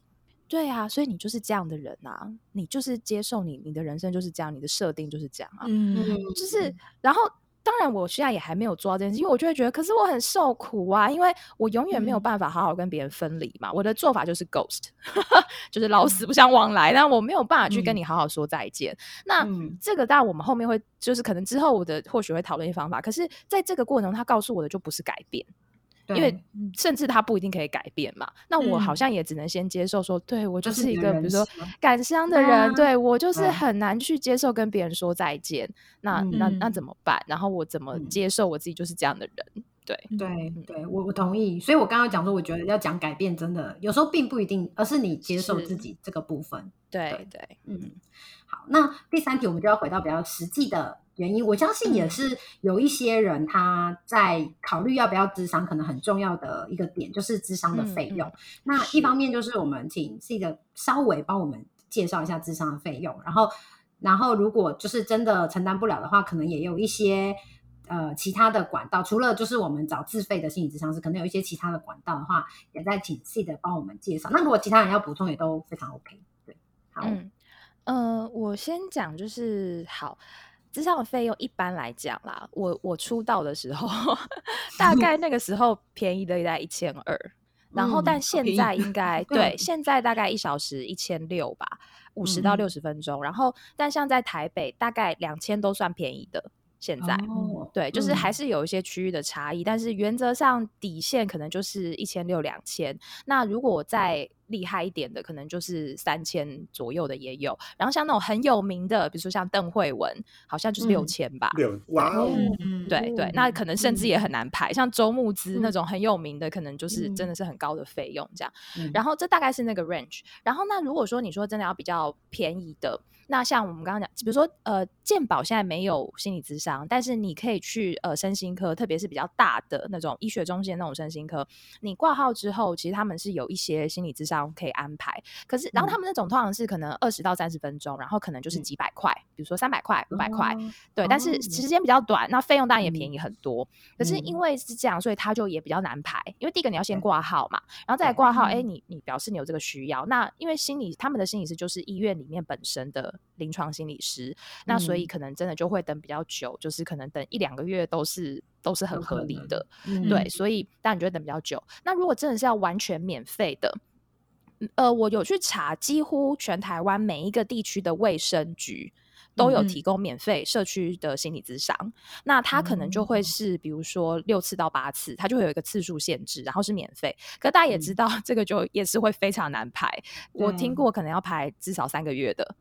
S2: 对啊，所以你就是这样的人啊，你就是接受你你的人生就是这样，你的设定就是这样啊，嗯，就是然后。当然，我现在也还没有做到这件事，因为我就会觉得，可是我很受苦啊，因为我永远没有办法好好跟别人分离嘛。我的做法就是 ghost，就是老死不相往来，但我没有办法去跟你好好说再见。那这个当然我们后面会，就是可能之后我的或许会讨论一些方法。可是在这个过程中，他告诉我的就不是改变。因为甚至他不一定可以改变嘛，那我好像也只能先接受说，对我就是一个比如说感伤的人，对我就是很难去接受跟别人说再见。那那那怎么办？然后我怎么接受我自己就是这样的人？对
S1: 对对，我我同意。所以我刚刚讲说，我觉得要讲改变，真的有时候并不一定，而是你接受自己这个部分。
S2: 对对，
S1: 嗯。好，那第三题我们就要回到比较实际的。原因，我相信也是有一些人他在考虑要不要智商，可能很重要的一个点就是智商的费用。那一方面就是我们请这个稍微帮我们介绍一下智商的费用，然后，然后如果就是真的承担不了的话，可能也有一些呃其他的管道，除了就是我们找自费的心理智商师可能有一些其他的管道的话，也在请 C 的帮我们介绍。那如果其他人要补充，也都非常 OK。对，好，
S2: 嗯，我先讲就是好。智商的费用一般来讲啦，我我出道的时候，大概那个时候便宜的在一千二，然后但现在应该对，现在大概一小时一千六吧，五十到六十分钟，然后但像在台北大概两千都算便宜的。现在对，就是还是有一些区域的差异，但是原则上底线可能就是一千六两千。那如果我在厉害一点的，可能就是三千左右的也有。然后像那种很有名的，比如说像邓慧文，好像就是六千吧。
S4: 六哇哦，
S2: 对对，那可能甚至也很难排。像周牧之那种很有名的，可能就是真的是很高的费用这样。然后这大概是那个 range。然后那如果说你说真的要比较便宜的。那像我们刚刚讲，比如说呃，健保现在没有心理咨商，但是你可以去呃身心科，特别是比较大的那种医学中心那种身心科，你挂号之后，其实他们是有一些心理咨商可以安排。可是，然后他们那种通常是可能二十到三十分钟，然后可能就是几百块，比如说三百块、五百块，对。但是时间比较短，那费用当然也便宜很多。可是因为是这样，所以他就也比较难排，因为第一个你要先挂号嘛，然后再来挂号，哎，你你表示你有这个需要，那因为心理他们的心理师就是医院里面本身的。临床心理师，那所以可能真的就会等比较久，就是可能等一两个月都是都是很合理的，对，所以当然就会等比较久。那如果真的是要完全免费的，呃，我有去查，几乎全台湾每一个地区的卫生局都有提供免费社区的心理咨商，那他可能就会是比如说六次到八次，他就会有一个次数限制，然后是免费。可大家也知道，这个就也是会非常难排，我听过可能要排至少三个月的。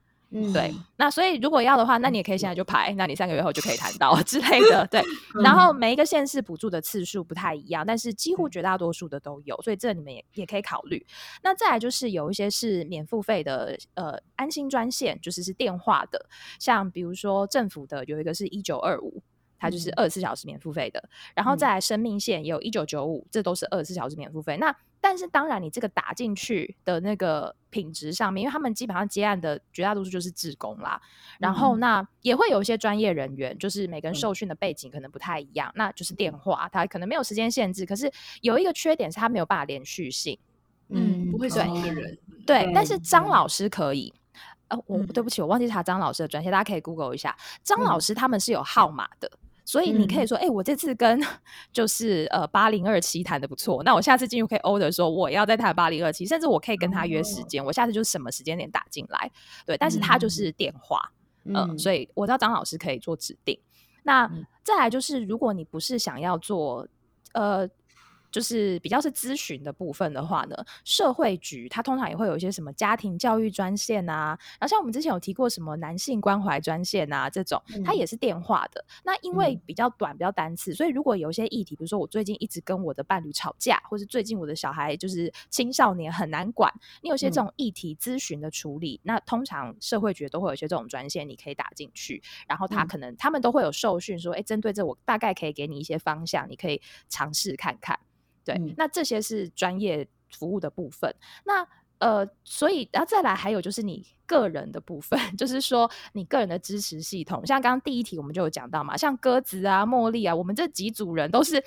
S2: 对，那所以如果要的话，那你也可以现在就排，那你三个月后就可以谈到 之类的。对，然后每一个县市补助的次数不太一样，但是几乎绝大多数的都有，所以这你们也也可以考虑。那再来就是有一些是免付费的，呃，安心专线就是是电话的，像比如说政府的有一个是一九二五。它就是二十四小时免付费的，然后再来生命线也有一九九五，这都是二十四小时免付费。那但是当然，你这个打进去的那个品质上面，因为他们基本上接案的绝大多数就是职工啦，然后那也会有一些专业人员，就是每个人受训的背景可能不太一样，那就是电话，它可能没有时间限制，可是有一个缺点是它没有办法连续性，
S3: 嗯，不会是一个人，
S2: 对，但是张老师可以。呃，我对不起，我忘记查张老师的专线，大家可以 Google 一下，张老师他们是有号码的。所以你可以说，哎，我这次跟 就是呃八零二七谈的不错，那我下次进入可以 order 说我要再谈八零二七，甚至我可以跟他约时间，我下次就什么时间点打进来，对，但是他就是电话，嗯，所以我知道张老师可以做指定。那再来就是，如果你不是想要做，呃。就是比较是咨询的部分的话呢，社会局它通常也会有一些什么家庭教育专线啊，然后像我们之前有提过什么男性关怀专线啊这种，它也是电话的。那因为比较短、比较单次，所以如果有一些议题，比如说我最近一直跟我的伴侣吵架，或是最近我的小孩就是青少年很难管，你有些这种议题咨询的处理，那通常社会局都会有一些这种专线，你可以打进去，然后他可能他们都会有受训，说哎，针对这我大概可以给你一些方向，你可以尝试看看。对，那这些是专业服务的部分。那呃，所以然后再来，还有就是你个人的部分，就是说你个人的支持系统。像刚刚第一题我们就有讲到嘛，像鸽子啊、茉莉啊，我们这几组人都是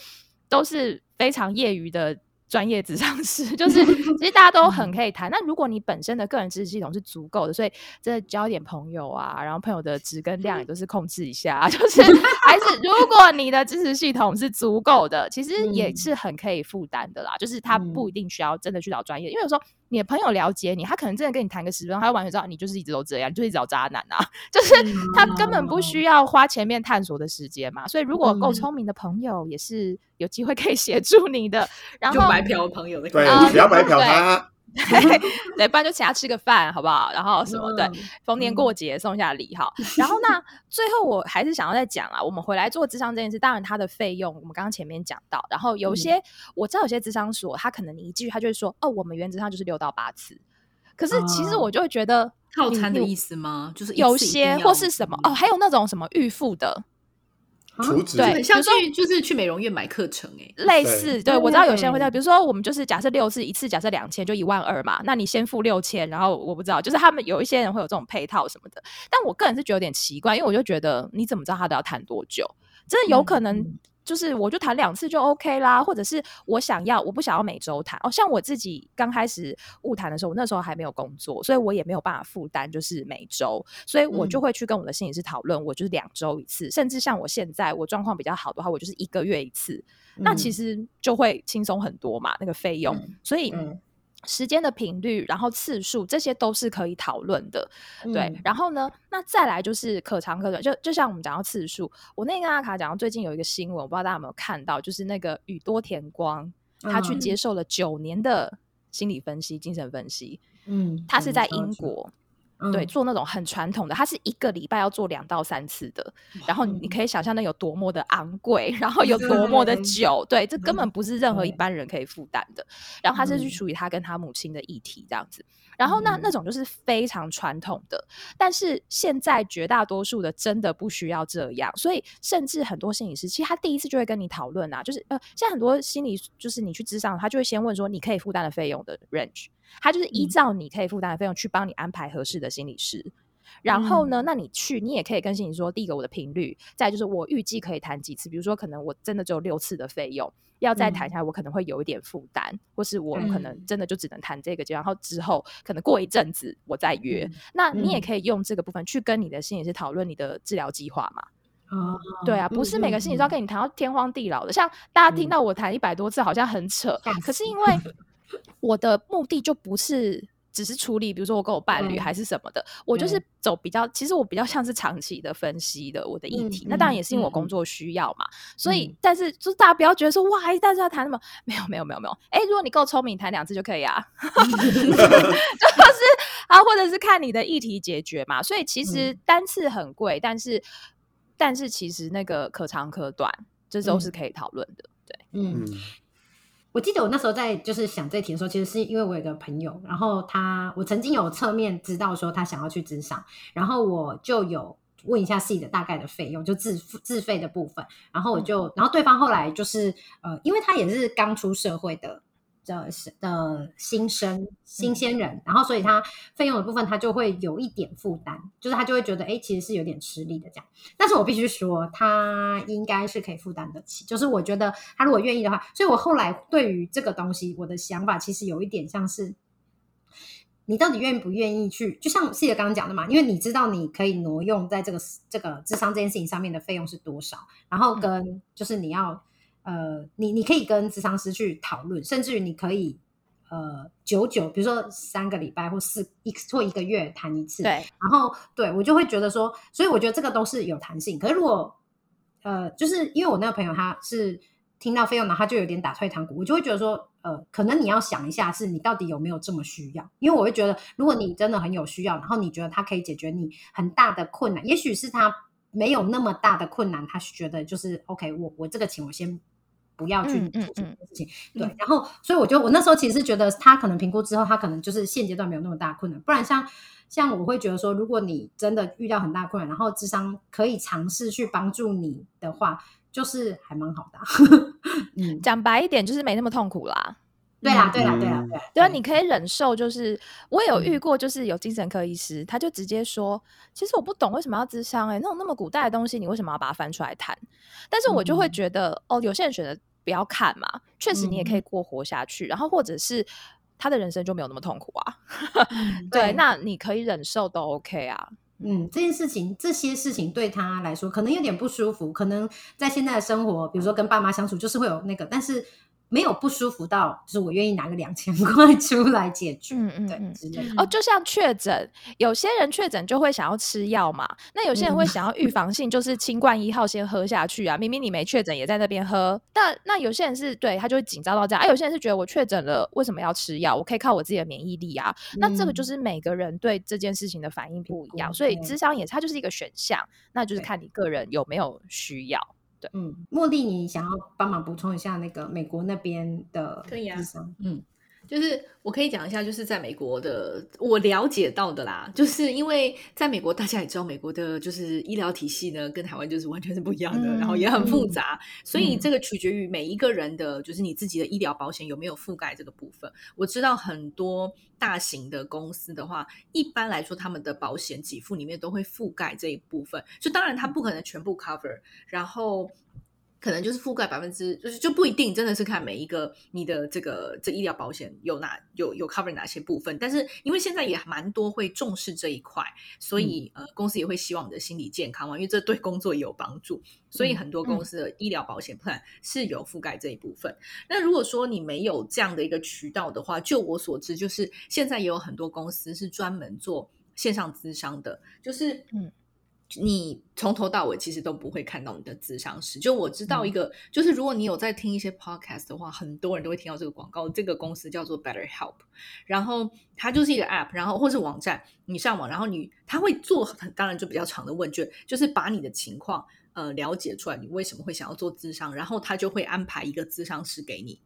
S2: 都是非常业余的。专业智商师就是，其实大家都很可以谈。那如果你本身的个人知识系统是足够的，所以真的交一点朋友啊，然后朋友的值跟量也都是控制一下，就是还是 如果你的知识系统是足够的，其实也是很可以负担的啦。就是他不一定需要真的去找专业，因为有时候。你的朋友了解你，他可能真的跟你谈个十分钟，他就完全知道你就是一直都这样，就是一直找渣男啊，就是他根本不需要花前面探索的时间嘛。所以如果够聪明的朋友，也是有机会可以协助你的。然后
S3: 白嫖朋友的，
S4: 对，不要白嫖他。
S2: 对，不然就请他吃个饭，好不好？然后什么？对，逢年过节送一下礼哈。然后那 最后我还是想要再讲啊，我们回来做智商这件事，当然它的费用我们刚刚前面讲到。然后有些我知道有些智商所，他可能你一句他就会说，哦，我们原则上就是六到八次。可是其实我就会觉得
S3: 套餐的意思吗？就是
S2: 有些或是什么哦，还有那种什么预付的。
S4: 对，
S3: 很像去就是去美容院买课程哎，
S2: 类似。对我知道有些人会在，比如说我们就是假设六次，一次假设两千，就一万二嘛。那你先付六千，然后我不知道，就是他们有一些人会有这种配套什么的。但我个人是觉得有点奇怪，因为我就觉得你怎么知道他都要谈多久？真的有可能。就是我就谈两次就 OK 啦，或者是我想要我不想要每周谈。哦。像我自己刚开始误谈的时候，我那时候还没有工作，所以我也没有办法负担就是每周，所以我就会去跟我的心理师讨论，我就是两周一次，甚至像我现在我状况比较好的话，我就是一个月一次，那其实就会轻松很多嘛，那个费用，所以。时间的频率，然后次数，这些都是可以讨论的，对。然后呢，那再来就是可长可短，就就像我们讲到次数，我那天跟阿卡讲到最近有一个新闻，我不知道大家有没有看到，就是那个宇多田光他去接受了九年的心理分析、精神分析。
S1: 嗯，
S2: 他是在
S1: 嗯
S2: 英国，
S1: 嗯。
S2: 对，做那种很传统的，它是一个礼拜要做两到三次的，然后你可以想象那有多么的昂贵，然后有多么的
S1: 对
S2: 久，对，这根本不是任何一般人可以负担的。然后他是去
S1: 嗯。
S2: 处理他跟他母亲的议题这样子，然后那
S1: 嗯
S2: 那种就是非常传统的，但是现在绝大多数的真的不需要这样，所以甚至很多心理师其实他第一次就会跟你讨论啊，就是呃，现在很多心理就是你去咨商，他就会先问说你可以负担的费用的 range，他就是依
S1: 嗯
S2: 照你可以负担的费用去帮你安排合适的心理师。然后呢，
S1: 嗯
S2: 那你去，你也可以跟心理说，第一个我的频率，再就是我预计可以谈几次，比如说可能我真的只有六次的费用，要再谈
S1: 嗯
S2: 下来，我可能会有一点负担，或是我可能
S1: 嗯
S2: 真的就只能谈这个然后之后可能过一阵子我再约。
S1: 嗯
S2: 那你也
S1: 嗯
S2: 可以用这个部分去跟你的心理师讨论你的治疗计划嘛。
S1: 哦，
S2: 对啊，不是每个心理师要
S1: 嗯
S2: 跟你谈到天荒地老的，像大家听
S1: 嗯
S2: 到我谈一百多次，好像很扯，可是因为 我的目的就不是。只是处理，比如说我跟我伴侣
S1: 嗯。
S2: 还是什么的，我就是走比较，其实我比较像是长期的分析的我的议
S1: 嗯
S2: 题。那当然
S1: 嗯
S2: 也是因为我工作需要嘛，所以
S1: 嗯。
S2: 但是就是大家不要觉得说哇，大家要谈什么没有没有没有没有，哎，如果你够聪明，谈两次就可以啊，就是啊，或者是看你的议题解决嘛。所以其实
S1: 嗯。
S2: 单次很贵，但是但是其实那个可长可短，这都是
S1: 嗯。
S2: 可以讨论的。对，
S1: 嗯。
S4: 嗯，
S1: 我记得我那时候在就是想这题的时候，其实是因为我有个朋友，然后他我曾经有侧面知道说他想要去职场，然后我就有问一下自己的大概的费用，就自付自费的部分，然后我就，然后对方后来就是呃，因为他也是刚出社会的。的的新生新鲜人，然后所以他费用的部分他就会有一点负担，就是他就会觉得哎，诶其实是有点吃力的这样。但是我必须说，他应该是可以负担得起。就是我觉得他如果愿意的话，所以我后来对于这个东西，我的想法其实有一点像是，你到底愿不愿意去？就像谢姐刚刚讲的嘛，因为你知道你可以挪用在这个这个智商这件事情上面的费用是多少，然后跟就是你要呃，你你可以跟智商师去讨论，甚至于你可以。呃，久久，比如说三个礼拜或四一或一个月谈一次，
S2: 对，
S1: 然后对我就会觉得说，所以我觉得这个都是有弹性。可是如果呃，就是因为我那个朋友他是听到费用呢，他就有点打退堂鼓，我就会觉得说，呃，可能你要想一下，是你到底有没有这么需要？因为我会觉得，如果你真的很有需要，然后你觉得他可以解决你很大的困难，也许是他没有那么大的困难，他觉得就是 OK，我我这个钱我先。不要去做这件
S2: 嗯
S1: 事情，对。然后，所以我觉得我那时候其实是觉得他可能评估之后，他可能就是现阶段没有那么大困难。不然像像我会觉得说，如果你真的遇到很大困难，然后智商可以尝试去帮助你的话，就是还蛮好的啊、嗯，
S2: 讲白一点就是没那么痛苦啦。
S1: 对啦，对啦，对啦，
S4: 嗯。
S1: 对。啦。
S2: 对啊，你可以忍受，就是我有遇
S1: 嗯。
S2: 过，就是有精神科医师，他就直接说，其实我不懂为什么要智商、欸，哎，那种那么古代的东西，你为什么要把它翻出来谈？但是我就会
S1: 嗯。
S2: 觉得，哦，有些人选择不要看嘛，确实你也可以过活下去，然后或者是他的人生就没有那么痛苦啊，
S1: 嗯
S2: 对，那你可以忍受都 OK 啊，
S1: 嗯，这件事情，这些事情对他来说可能有点不舒服，可能在现在的生活，比如说跟爸妈相处，就是会有那个，但是没有不舒服到，就是我愿意拿个两千块出来解决，
S2: 嗯嗯嗯
S1: 之类的。
S2: 哦，就像确诊，有些人确诊就会想要吃药嘛，那有些人会
S1: 嗯
S2: 想要预防性，就是清冠一号先喝下去啊。明明你没确诊，也在那边喝。但那有些人是对他就会紧张到这样，哎、有些人是觉得我确诊了，为什么要吃药？我可以靠我自己的免疫力啊。那这个就
S1: 嗯
S2: 是每个人对这件事情的反应不一样，
S1: 不
S2: 所以
S1: 对
S2: 智商也它就是一个选项，那就是看你个人有没有需要。
S1: 嗯，茉莉，你想要帮忙补充一下那个美国那边的
S3: 可以啊。嗯，就是我可以讲一下，就是在美国的我了解到的啦，就是因为在美国，大家也知道，美国的就是医疗体系呢，跟台湾就是完全是不一样的，
S2: 嗯
S3: 然后也很复杂，所以
S1: 嗯
S3: 这个取决于每一个人的，就是你自己的医疗保险有没有覆盖这个部分。我知道很多大型的公司的话，一般来说他们的保险给付里面都会覆盖这一部分，就当然它不可能全部 cover，然后。可能就是覆盖百分之，就是就不一定，真的是看每一个你的这个这医疗保险有哪有有 cover 哪些部分。但是因为现在也蛮多会重视这一块，所以、呃公司也会希望你的心理健康嘛，因为这对工作也有帮助。所以很多公司的医疗保险 plan 是有覆盖这一部分。那如果说你没有这样的一个渠道的话，就我所知，就是现在也有很多公司是专门做线上咨商的，就是
S2: 嗯
S3: 你从头到尾其实都不会看到你的智商师。就我知道一个，就是如果你有在听一些 podcast 的话，很多人都会听到这个广告。这个公司叫做 Better Help，然后它就是一个 app，然后或是网站，你上网，然后你他会做很当然就比较长的问卷，就是把你的情况呃了解出来，你为什么会想要做智商，然后他就会安排一个智商师给你。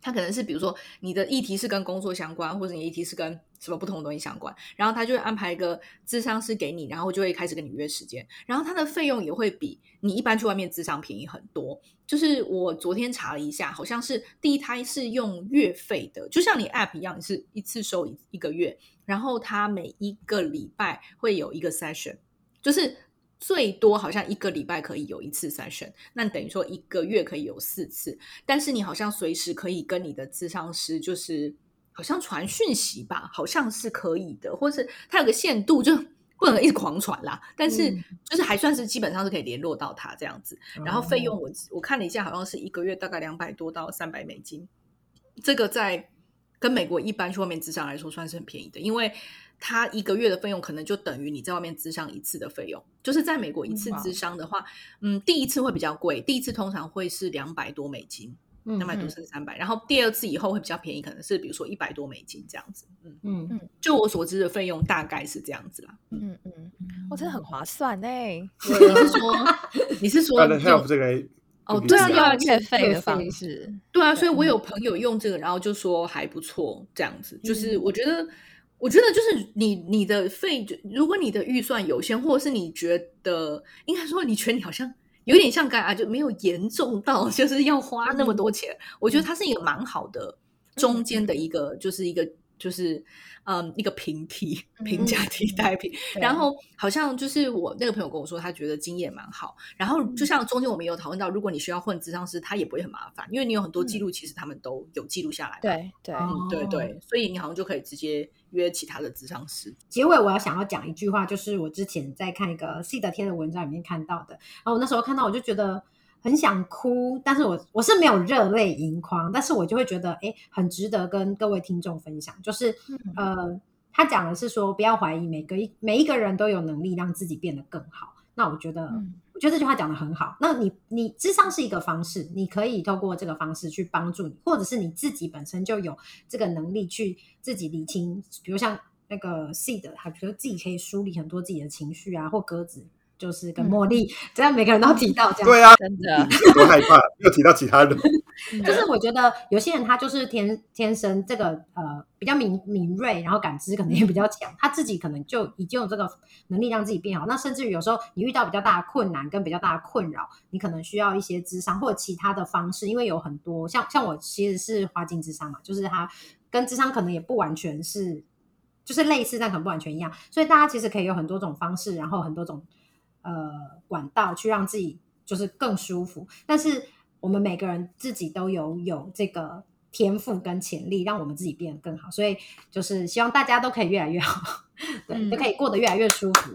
S3: 他可能是比如说你的议题是跟工作相关，或者你议题是跟什么不同的东西相关，然后他就会安排一个智商师给你，然后就会开始跟你约时间，然后他的费用也会比你一般去外面智商便宜很多。就是我昨天查了一下，好像是第一胎是用月费的，就像你 App 一样，你是一次收一一个月，然后他每一个礼拜会有一个 session，就是。最多好像一个礼拜可以有一次 session，那等于说一个月可以有四次，但是你好像随时可以跟你的咨商师，就是好像传讯息吧，好像是可以的，或是它有个限度，就不能一直狂传啦。但是就是还算是基本上是可以联络到他这样子。然后费用我我看了一下，好像是一个月大概两百多到三百美金，这个在跟美国一般去外面智商来说算是很便宜的，因为。他一个月的费用可能就等于你在外面咨商一次的费用，就是在美国一次咨商的话，嗯，第一次会比较贵，第一次通常会是两百多美金，两百多甚至三百，然后第二次以后会比较便宜，可能是比如说一百多美金这样子，嗯嗯。嗯，就我所知的费用大概是这样子啦，
S2: 嗯嗯，我真的很划算哎，
S3: 你是说 你是说
S4: 用这个
S3: 哦，对啊，
S2: 要月费的方式，
S3: 对啊，所以我有。朋友用这个，然后就说还不错，这样子，就是我觉得。我觉得就是你你的费，如果你的预算有限，或者是你觉得应该说你觉得你好像有点像该啊就没有严重到 就是要花那么多钱，我觉得它是一个蛮好的中间的一个，就是一个。就是嗯，一个平替平价替代品，然后好像就是我那个朋友跟我说，他觉得经验蛮好。然后就像中间我们有讨论到，如果你需要混智商师，他也不会很麻烦，因为你有很多记录，其实他们都有记录下来。
S2: 对对
S3: 对对，所以你好像就可以直接约其他的智商师。
S1: 结尾我要想要讲一句话，就是我之前在看一个 C 的天的文章里面看到的，然后我那时候看到我就觉得。很想哭，但是我我是没有热泪盈眶，但是我就会觉得，哎，很值得跟各位听众分享。就是，呃，他讲的是说，不要怀疑每个一每一个人都有能力让自己变得更好。那我觉得，我觉得这句话讲的很好。那你你智商是一个方式，你可以透过这个方式去帮助你，或者是你自己本身就有这个能力去自己理清，比如像那个 C 的，他觉得自己可以梳理很多自己的情绪啊，或鸽子。就是跟茉莉，这样每个人都提到这样，
S4: 对啊，
S2: 真的
S4: 多害怕，又提到其他人。
S1: 就是我觉得有些人他就是天天生这个呃比较敏敏锐，然后感知可能也比较强，他自己可能就已经有这个能力让自己变好。那甚至于有时候你遇到比较大的困难跟比较大的困扰，你可能需要一些智商或者其他的方式，因为有很多像像我其实是花精智商嘛，就是他跟智商可能也不完全是就是类似，但可能不完全一样，所以大家其实可以有很多种方式，然后很多种。呃，管道去让自己就是更舒服，但是我们每个人自己都有有这个天赋跟潜力，让我们自己变得更好，所以就是希望大家都可以越来越好，对，都可以过得越来越舒服，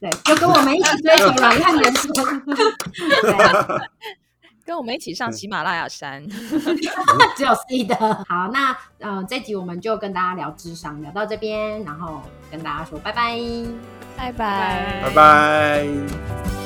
S1: 对，就跟我们一起追求软汉人生，
S2: 跟我们一起上喜马拉雅山，
S1: 只有 C 的。好，那呃，这集我们就跟大家聊智商，聊到这边，然后跟大家说拜拜。
S2: 拜拜，
S4: 拜拜。